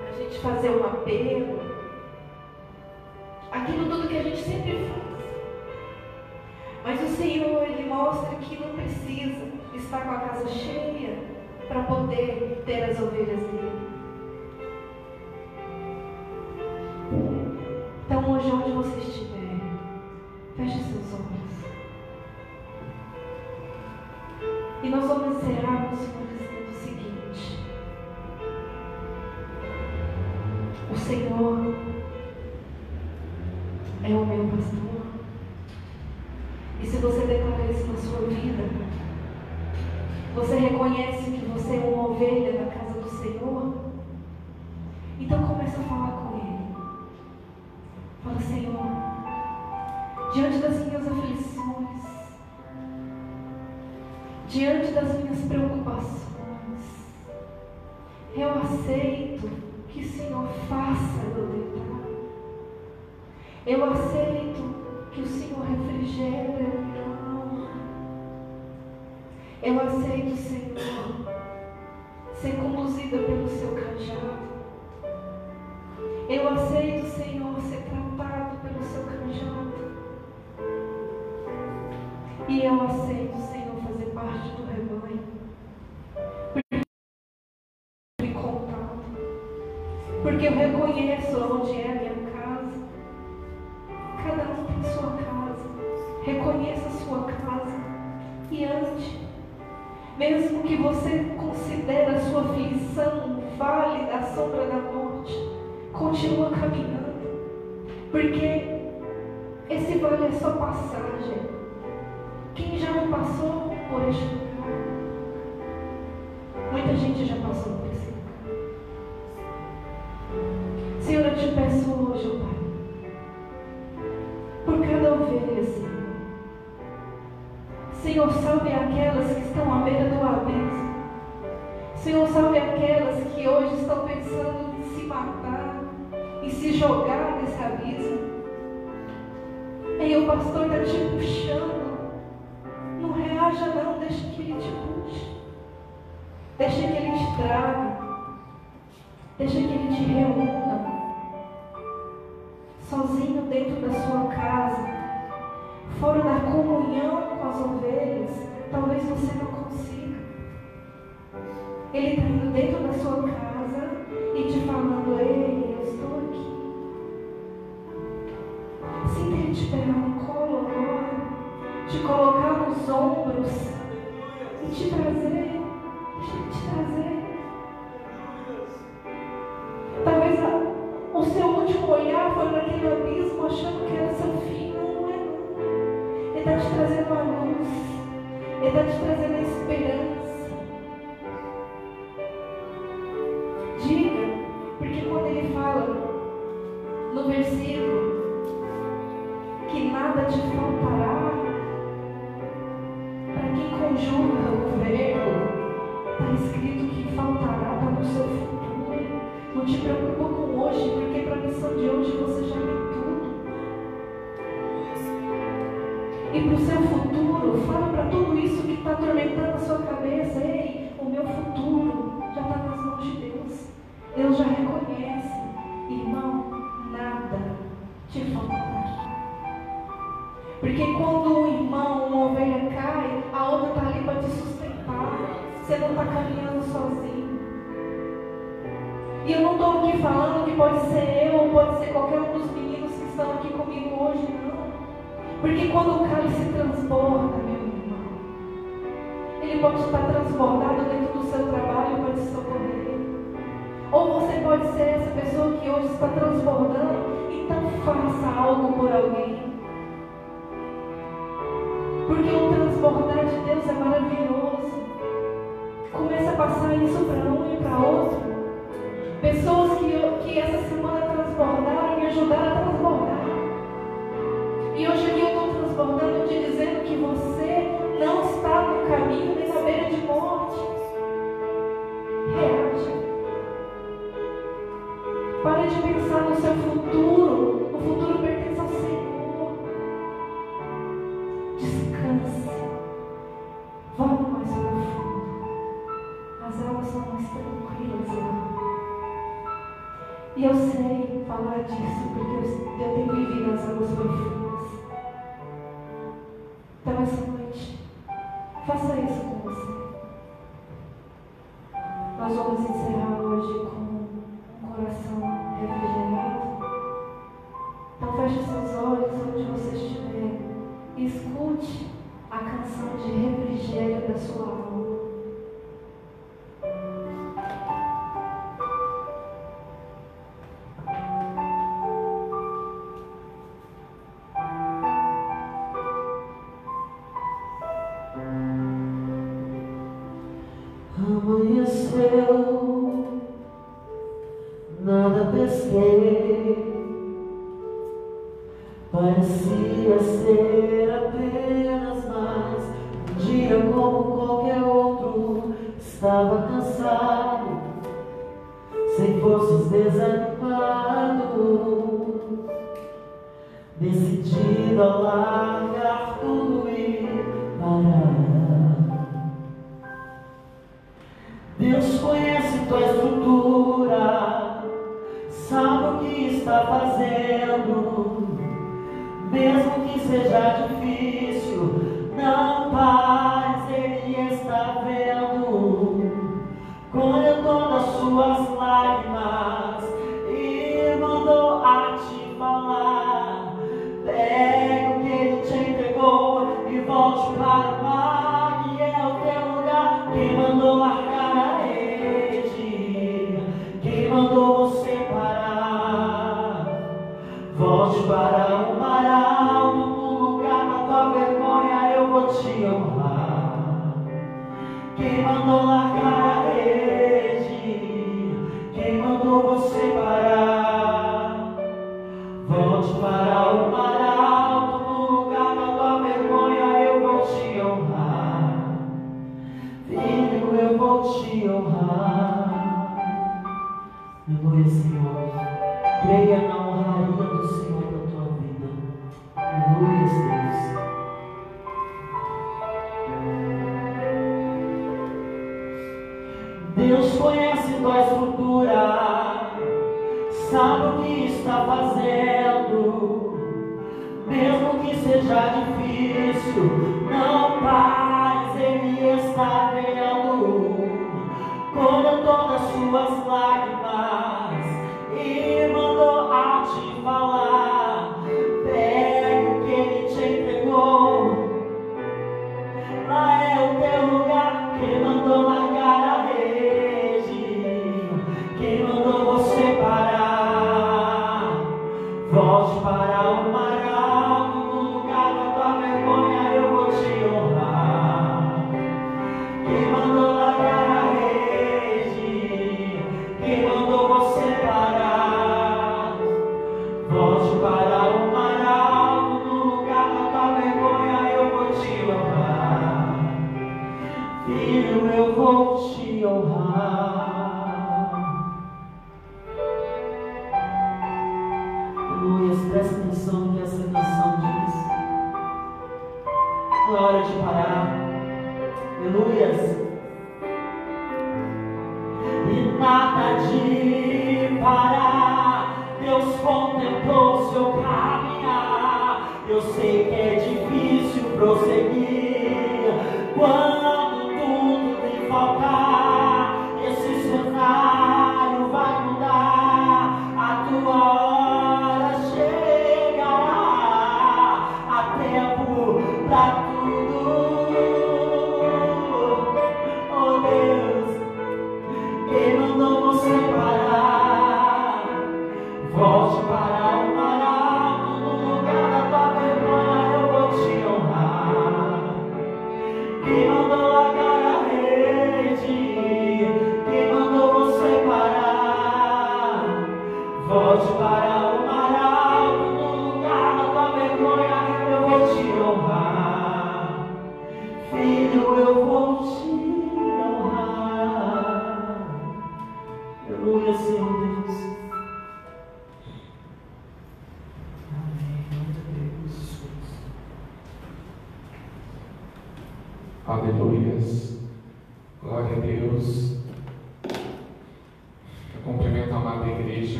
para a gente fazer um apelo. Aquilo tudo que a gente sempre faz. Mas o Senhor, Ele mostra que não precisa estar com a casa cheia para poder ter as ovelhas dele. E nós vamos encerrar, das minhas preocupações, eu aceito que o Senhor faça eu deitar. Eu aceito que o Senhor refrigere a minha alma. Eu aceito, Senhor, ser conduzida pelo seu cajado. Eu aceito, Senhor, ser tratado pelo seu cajado. E eu aceito, Senhor, Mesmo que você considere a sua aflição vale da sombra da morte, continua caminhando. Porque esse vale é só passagem. Quem já não passou por este lugar? Muita gente já passou por esse lugar. Senhor, eu te peço hoje, Pai, por cada ovelha, Senhor. Senhor, salve aquelas que estão à beira do abismo. Senhor, salve aquelas que hoje estão pensando em se matar, em se jogar nesse abismo. E o pastor está te puxando. Não reaja não, deixa que ele te puxe. Deixa que ele te traga. Deixa que ele te reúna. Sozinho dentro da sua casa. Fora da comunhão com as ovelhas. Talvez você não consiga. Ele está indo dentro da sua casa e te falando, ei, eu estou aqui. Sinta ele te pegar no colo agora te colocar nos ombros e te trazer, trazendo a luz. Ele está te trazendo a esperança. Diga, porque quando ele fala no versículo que nada te faltará, para quem conjuga o verbo, está escrito que faltará para o seu futuro. Não te preocupa com hoje, porque para a missão de hoje você já tem tudo. E para o seu futuro, fala para tudo isso que está atormentando a sua cabeça. Ei, o meu futuro já está nas mãos de Deus. Deus já reconhece. Irmão, nada te faltará. Porque quando um irmão, uma ovelha cai, a outra está ali para te sustentar. Você não está caminhando sozinho. E eu não estou aqui falando que pode ser eu ou pode ser qualquer um dos meninos que estão aqui comigo hoje, não. Porque quando o cálice transborda, meu irmão, ele pode estar transbordado dentro do seu trabalho para te socorrer. Ou você pode ser essa pessoa que hoje está transbordando, então faça algo por alguém. Porque o transbordar de Deus é maravilhoso. Começa a passar isso para um e para outro. Pessoas que, que essa semana transbordaram e ajudaram a transbordar hoje aqui eu estou transbordando te dizendo que você não está no caminho nem na beira de morte. Reaja. Para de pensar no seu futuro. O futuro pertence ao Senhor. Descanse. Vá mais profundo. As águas são mais tranquilas lá. E eu sei falar disso porque eu, eu tenho vivido as águas profundas. Então, essa noite, faça isso.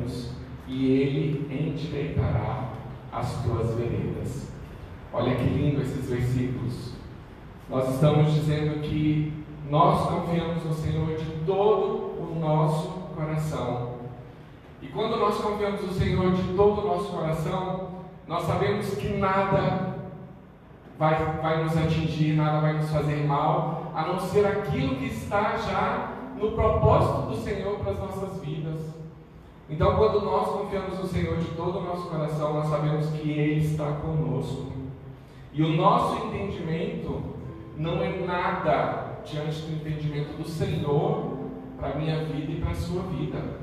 Caminhos e ele endireitará as tuas veredas. Olha que lindo esses versículos. Nós estamos dizendo que nós confiamos no Senhor de todo o nosso coração. E quando nós confiamos no Senhor de todo o nosso coração, nós sabemos que nada vai, vai nos atingir, nada vai nos fazer mal, a não ser aquilo que está já no propósito do Senhor para as nossas vidas. Então, quando nós confiamos no Senhor de todo o nosso coração, nós sabemos que Ele está conosco. E o nosso entendimento não é nada diante do entendimento do Senhor para a minha vida e para a sua vida.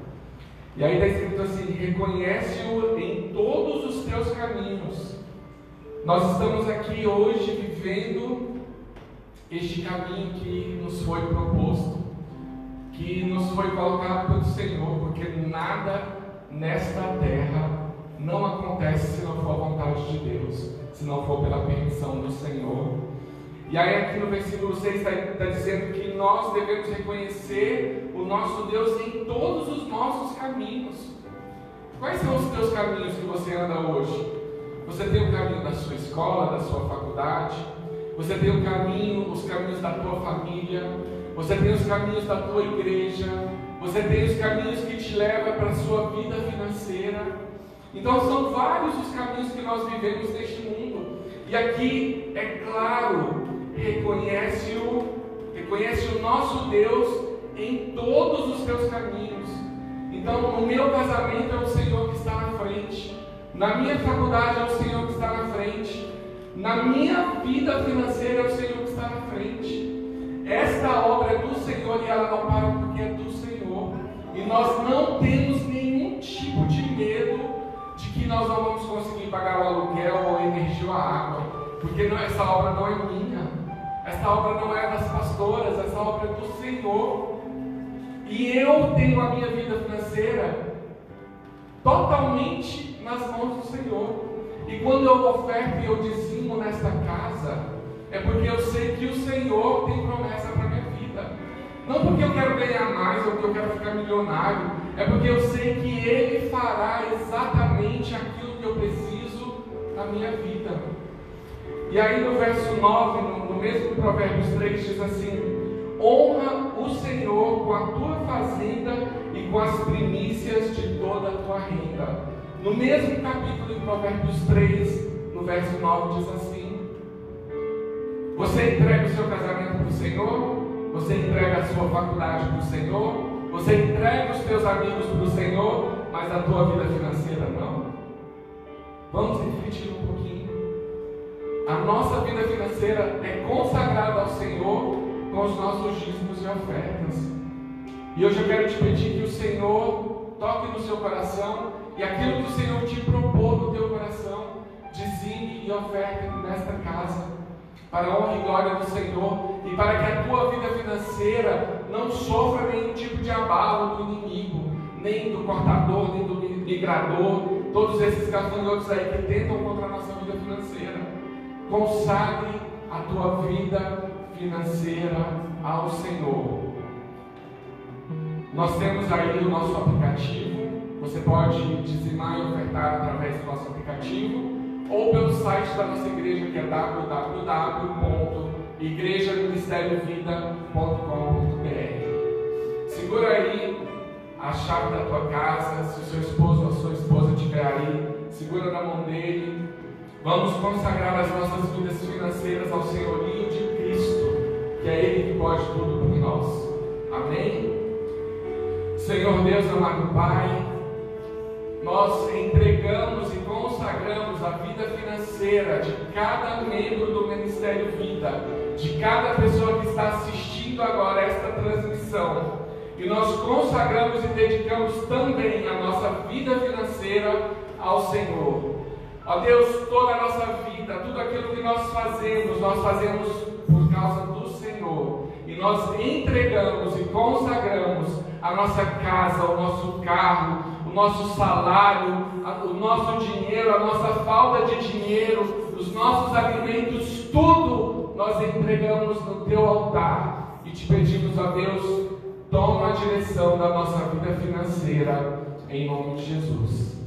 E aí está escrito assim: reconhece-o em todos os teus caminhos. Nós estamos aqui hoje vivendo este caminho que nos foi proposto que nos foi colocado pelo Senhor, porque nada nesta terra não acontece se não for a vontade de Deus, se não for pela permissão do Senhor. E aí aqui no versículo 6 está, está dizendo que nós devemos reconhecer o nosso Deus em todos os nossos caminhos. Quais são os teus caminhos que você anda hoje? Você tem o caminho da sua escola, da sua faculdade, você tem o caminho, os caminhos da tua família, você tem os caminhos da tua igreja, você tem os caminhos que te levam para a sua vida financeira. Então são vários os caminhos que nós vivemos neste mundo. E aqui, é claro, reconhece-o, reconhece o nosso Deus em todos os teus caminhos. Então, no meu casamento é o Senhor que está na frente. Na minha faculdade é o Senhor que está na frente. Na minha vida financeira é o Senhor que está na frente. Esta obra é do Senhor e ela não para porque é do Senhor. E nós não temos nenhum tipo de medo de que nós não vamos conseguir pagar o aluguel ou a energia ou a água. Porque não, essa obra não é minha. Essa obra não é das pastoras, essa obra é do Senhor. E eu tenho a minha vida financeira totalmente nas mãos do Senhor. E quando eu oferto e eu dizimo nesta casa, é porque eu sei que o Senhor tem promessa para minha vida. Não porque eu quero ganhar mais ou porque eu quero ficar milionário, é porque eu sei que Ele fará exatamente aquilo que eu preciso na minha vida. E aí no verso 9, no, no mesmo Provérbios 3, diz assim: Honra o Senhor com a tua fazenda e com as primícias de toda a tua renda. No mesmo capítulo de Provérbios 3, no verso 9, diz assim: você entrega o seu casamento para o Senhor? Você entrega a sua faculdade para o Senhor? Você entrega os teus amigos para o Senhor, mas a tua vida financeira não? Vamos refletir um pouquinho. A nossa vida financeira é consagrada ao Senhor com os nossos dízimos e ofertas. E hoje eu quero te pedir que o Senhor toque no seu coração e aquilo que o Senhor te propôs no teu coração, dizime e oferte nesta casa para a honra e glória do Senhor e para que a tua vida financeira não sofra nenhum tipo de abalo do inimigo, nem do cortador, nem do migrador, todos esses gafanhotos aí que tentam contra a nossa vida financeira. Consagre a tua vida financeira ao Senhor. Nós temos aí o nosso aplicativo. Você pode dizimar e ofertar através do nosso aplicativo ou pelo site da nossa igreja que é www.igrejaministeriovida.com.br. Segura aí a chave da tua casa, se o seu esposo ou a sua esposa estiver aí, segura na mão dele. Vamos consagrar as nossas vidas financeiras ao senhorio de Cristo, que é Ele que pode tudo por nós. Amém? Senhor Deus, amado Pai, nós entregamos e consagramos a vida financeira de cada membro do Ministério Vida, de cada pessoa que está assistindo agora esta transmissão. E nós consagramos e dedicamos também a nossa vida financeira ao Senhor. Ó Deus, toda a nossa vida, tudo aquilo que nós fazemos, nós fazemos por causa do Senhor. E nós entregamos e consagramos a nossa casa, o nosso carro, nosso salário, o nosso dinheiro, a nossa falta de dinheiro, os nossos alimentos, tudo nós entregamos no teu altar e te pedimos, ó Deus, toma a direção da nossa vida financeira em nome de Jesus.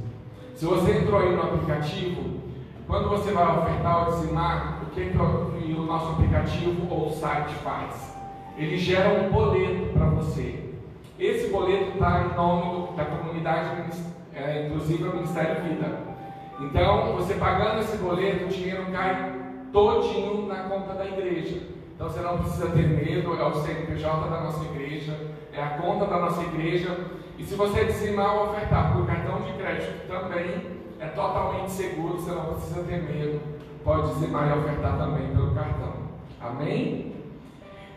Se você entrou aí no aplicativo, quando você vai ofertar ou dizimar, o que, que o nosso aplicativo ou site faz? Ele gera um boleto para você. Esse boleto está em nome da comunidade é, inclusive o Ministério Vida. Então, você pagando esse boleto, o dinheiro cai todinho na conta da igreja. Então você não precisa ter medo, é o CNPJ da nossa igreja, é a conta da nossa igreja. E se você dizimar ou ofertar por cartão de crédito também, é totalmente seguro, você não precisa ter medo. Pode dizimar e ofertar também pelo cartão. Amém?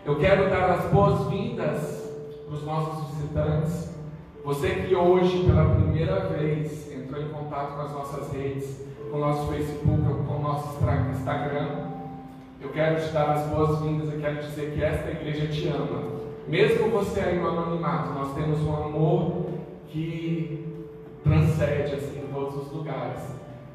Eu quero dar as boas-vindas para os nossos visitantes. Você que hoje, pela primeira vez, entrou em contato com as nossas redes, com o nosso Facebook, com o nosso Instagram, eu quero te dar as boas-vindas e quero dizer que esta igreja te ama. Mesmo você aí no anonimato, nós temos um amor que transcende assim em todos os lugares.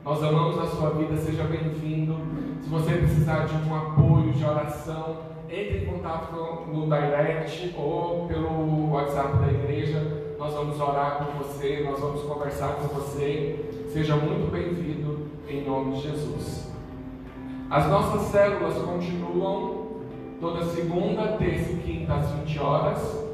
Nós amamos a sua vida, seja bem-vindo. Se você precisar de um apoio, de oração, entre em contato no direct ou pelo WhatsApp da igreja. Nós vamos orar com você, nós vamos conversar com você. Seja muito bem-vindo em nome de Jesus. As nossas células continuam toda segunda, terça e quinta às 20 horas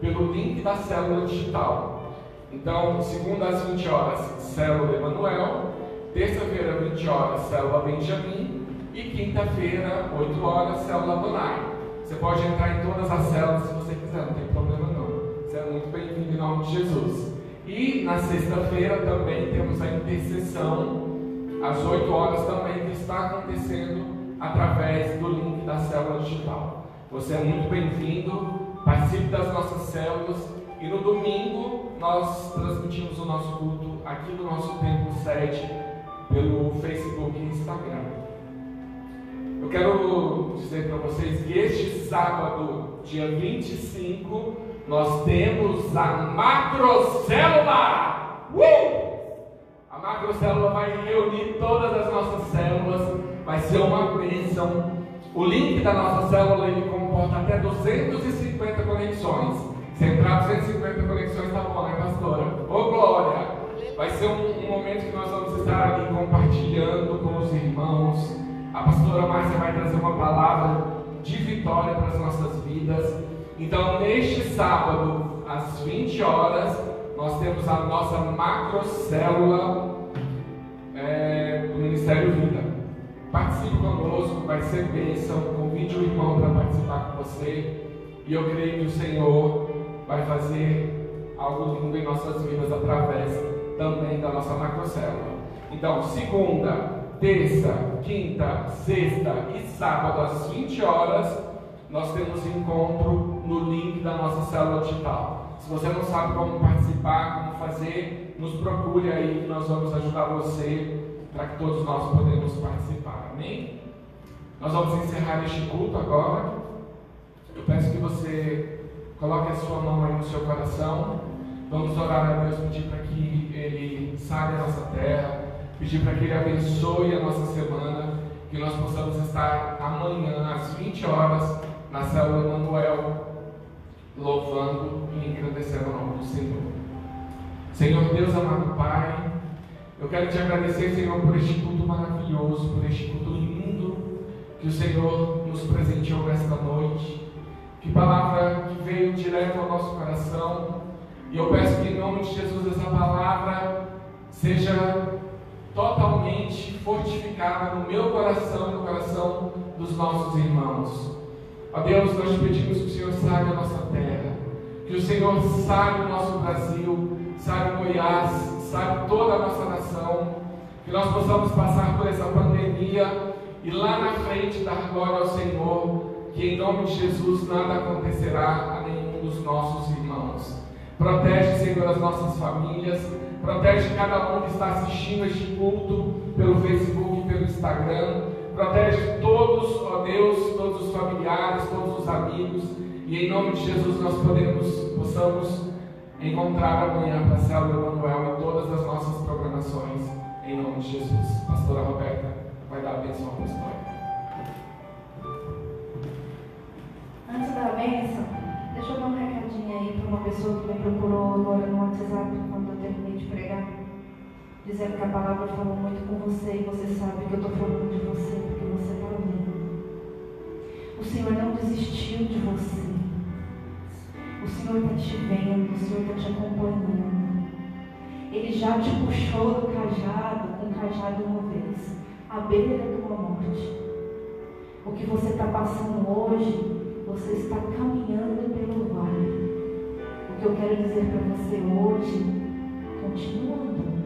pelo link da célula digital. Então, segunda às 20 horas, célula Emanuel, terça-feira, 20 horas, célula Benjamin e quinta-feira, 8 horas, célula Bonai. Você pode entrar em todas as células se você quiser, não tem problema não. Você é muito bem-vindo em nome de Jesus. E na sexta-feira também temos a intercessão às 8 horas também, que está acontecendo através do link da célula digital. Você é muito bem-vindo, participe das nossas células e no domingo nós transmitimos o nosso culto aqui no nosso templo sede pelo Facebook e Instagram. Eu quero dizer para vocês que este sábado, dia 25, nós temos a macrocélula! Uh! A macrocélula vai reunir todas as nossas células, vai ser uma bênção. O link da nossa célula ele comporta até 250 conexões. Se entrar 250 conexões, tá bom, né, pastora? Ô glória! Vai ser um, um momento que nós vamos estar ali compartilhando com os irmãos. A pastora Márcia vai trazer uma palavra de vitória para as nossas vidas. Então, neste sábado, às 20 horas, nós temos a nossa macrocélula é, do Ministério Vida. Participe conosco, vai ser bênção. Convide o irmão para participar com você. E eu creio que o Senhor vai fazer algo lindo em nossas vidas através também da nossa macrocélula. Então, segunda, terça, quinta, sexta e sábado às 20 horas, nós temos encontro no link da nossa célula digital. Se você não sabe como participar, como fazer, nos procure aí que nós vamos ajudar você para que todos nós podemos participar. Amém? Nós vamos encerrar este culto agora. Eu peço que você coloque a sua mão aí no seu coração. Vamos orar a Deus, pedir para que Ele sare a nossa terra, pedir para que Ele abençoe a nossa semana, que nós possamos estar amanhã às 20 horas na célula Manuel louvando e engrandecendo o nome do Senhor. Senhor Deus, amado Pai, eu quero te agradecer, Senhor, por este culto maravilhoso, por este culto lindo que o Senhor nos presenteou nesta noite. Que palavra que veio direto ao nosso coração. E eu peço que em nome de Jesus essa palavra seja totalmente fortificada no meu coração e no coração dos nossos irmãos. Ó Deus, nós te pedimos que o Senhor saiba a nossa terra, que o Senhor saiba o nosso Brasil, saiba Goiás, saiba toda a nossa nação, que nós possamos passar por essa pandemia e lá na frente dar glória ao Senhor, que em nome de Jesus nada acontecerá a nenhum dos nossos irmãos. Protege, Senhor, as nossas famílias, protege cada um que está assistindo este culto pelo Facebook pelo Instagram, protege todos, ó Deus, todos os familiares, todos os amigos, e em nome de Jesus nós podemos, possamos encontrar amanhã a Célula Manuel em todas as nossas programações, em nome de Jesus. Pastora Roberta vai dar a bênção apostólica. Antes da bênção, deixa eu dar um recadinho aí para uma pessoa que me procurou agora no WhatsApp quando eu terminei de pregar, dizendo que a palavra falou muito com você e você sabe que eu estou falando de você porque você está vendo. O Senhor não desistiu de você. O Senhor está te vendo, o Senhor está te acompanhando. Ele já te puxou do cajado, com o cajado uma vez, à beira da tua morte. O que você está passando hoje, você está caminhando pelo vale. O que eu quero dizer para você hoje, continua andando.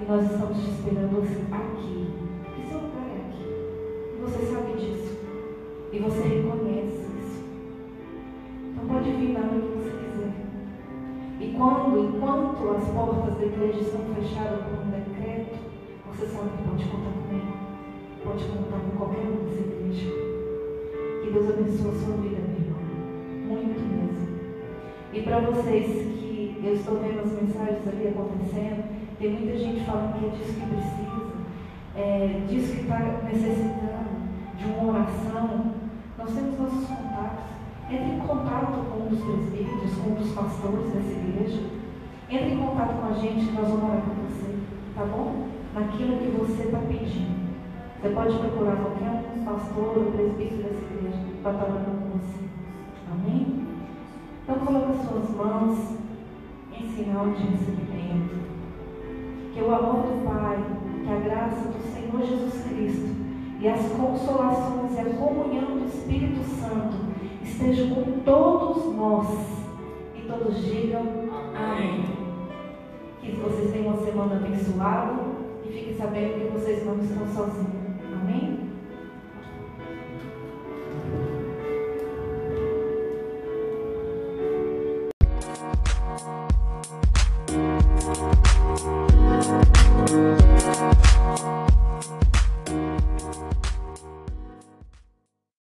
E nós estamos te esperando aqui. Que seu lugar é aqui. E você sabe disso. E você reconhece isso. Então pode vir na hora que você quiser. E quando, enquanto as portas da igreja estão fechadas por um decreto, você sabe que pode contar comigo. Pode contar com qualquer um dessa igreja. Deus abençoe a sua vida, meu irmão. Muito mesmo. E para vocês que eu estou vendo as mensagens ali acontecendo, tem muita gente falando que é disso que precisa, é, disso que está necessitando, de uma oração. Nós temos nossos contatos. Entre em contato com um dos presbíteros, com um dos pastores dessa igreja. Entre em contato com a gente nós vamos orar com você, tá bom? Naquilo que você está pedindo. Você pode procurar qualquer um pastor ou presbítero dessa igreja para estar orando com você. Amém? Então coloque suas mãos em sinal de recebimento. Que o amor do Pai, que a graça do Senhor Jesus Cristo e as consolações e a comunhão do Espírito Santo estejam com todos nós. E todos digam amém. Que vocês tenham uma semana abençoada e fiquem sabendo que vocês não estão sozinhos.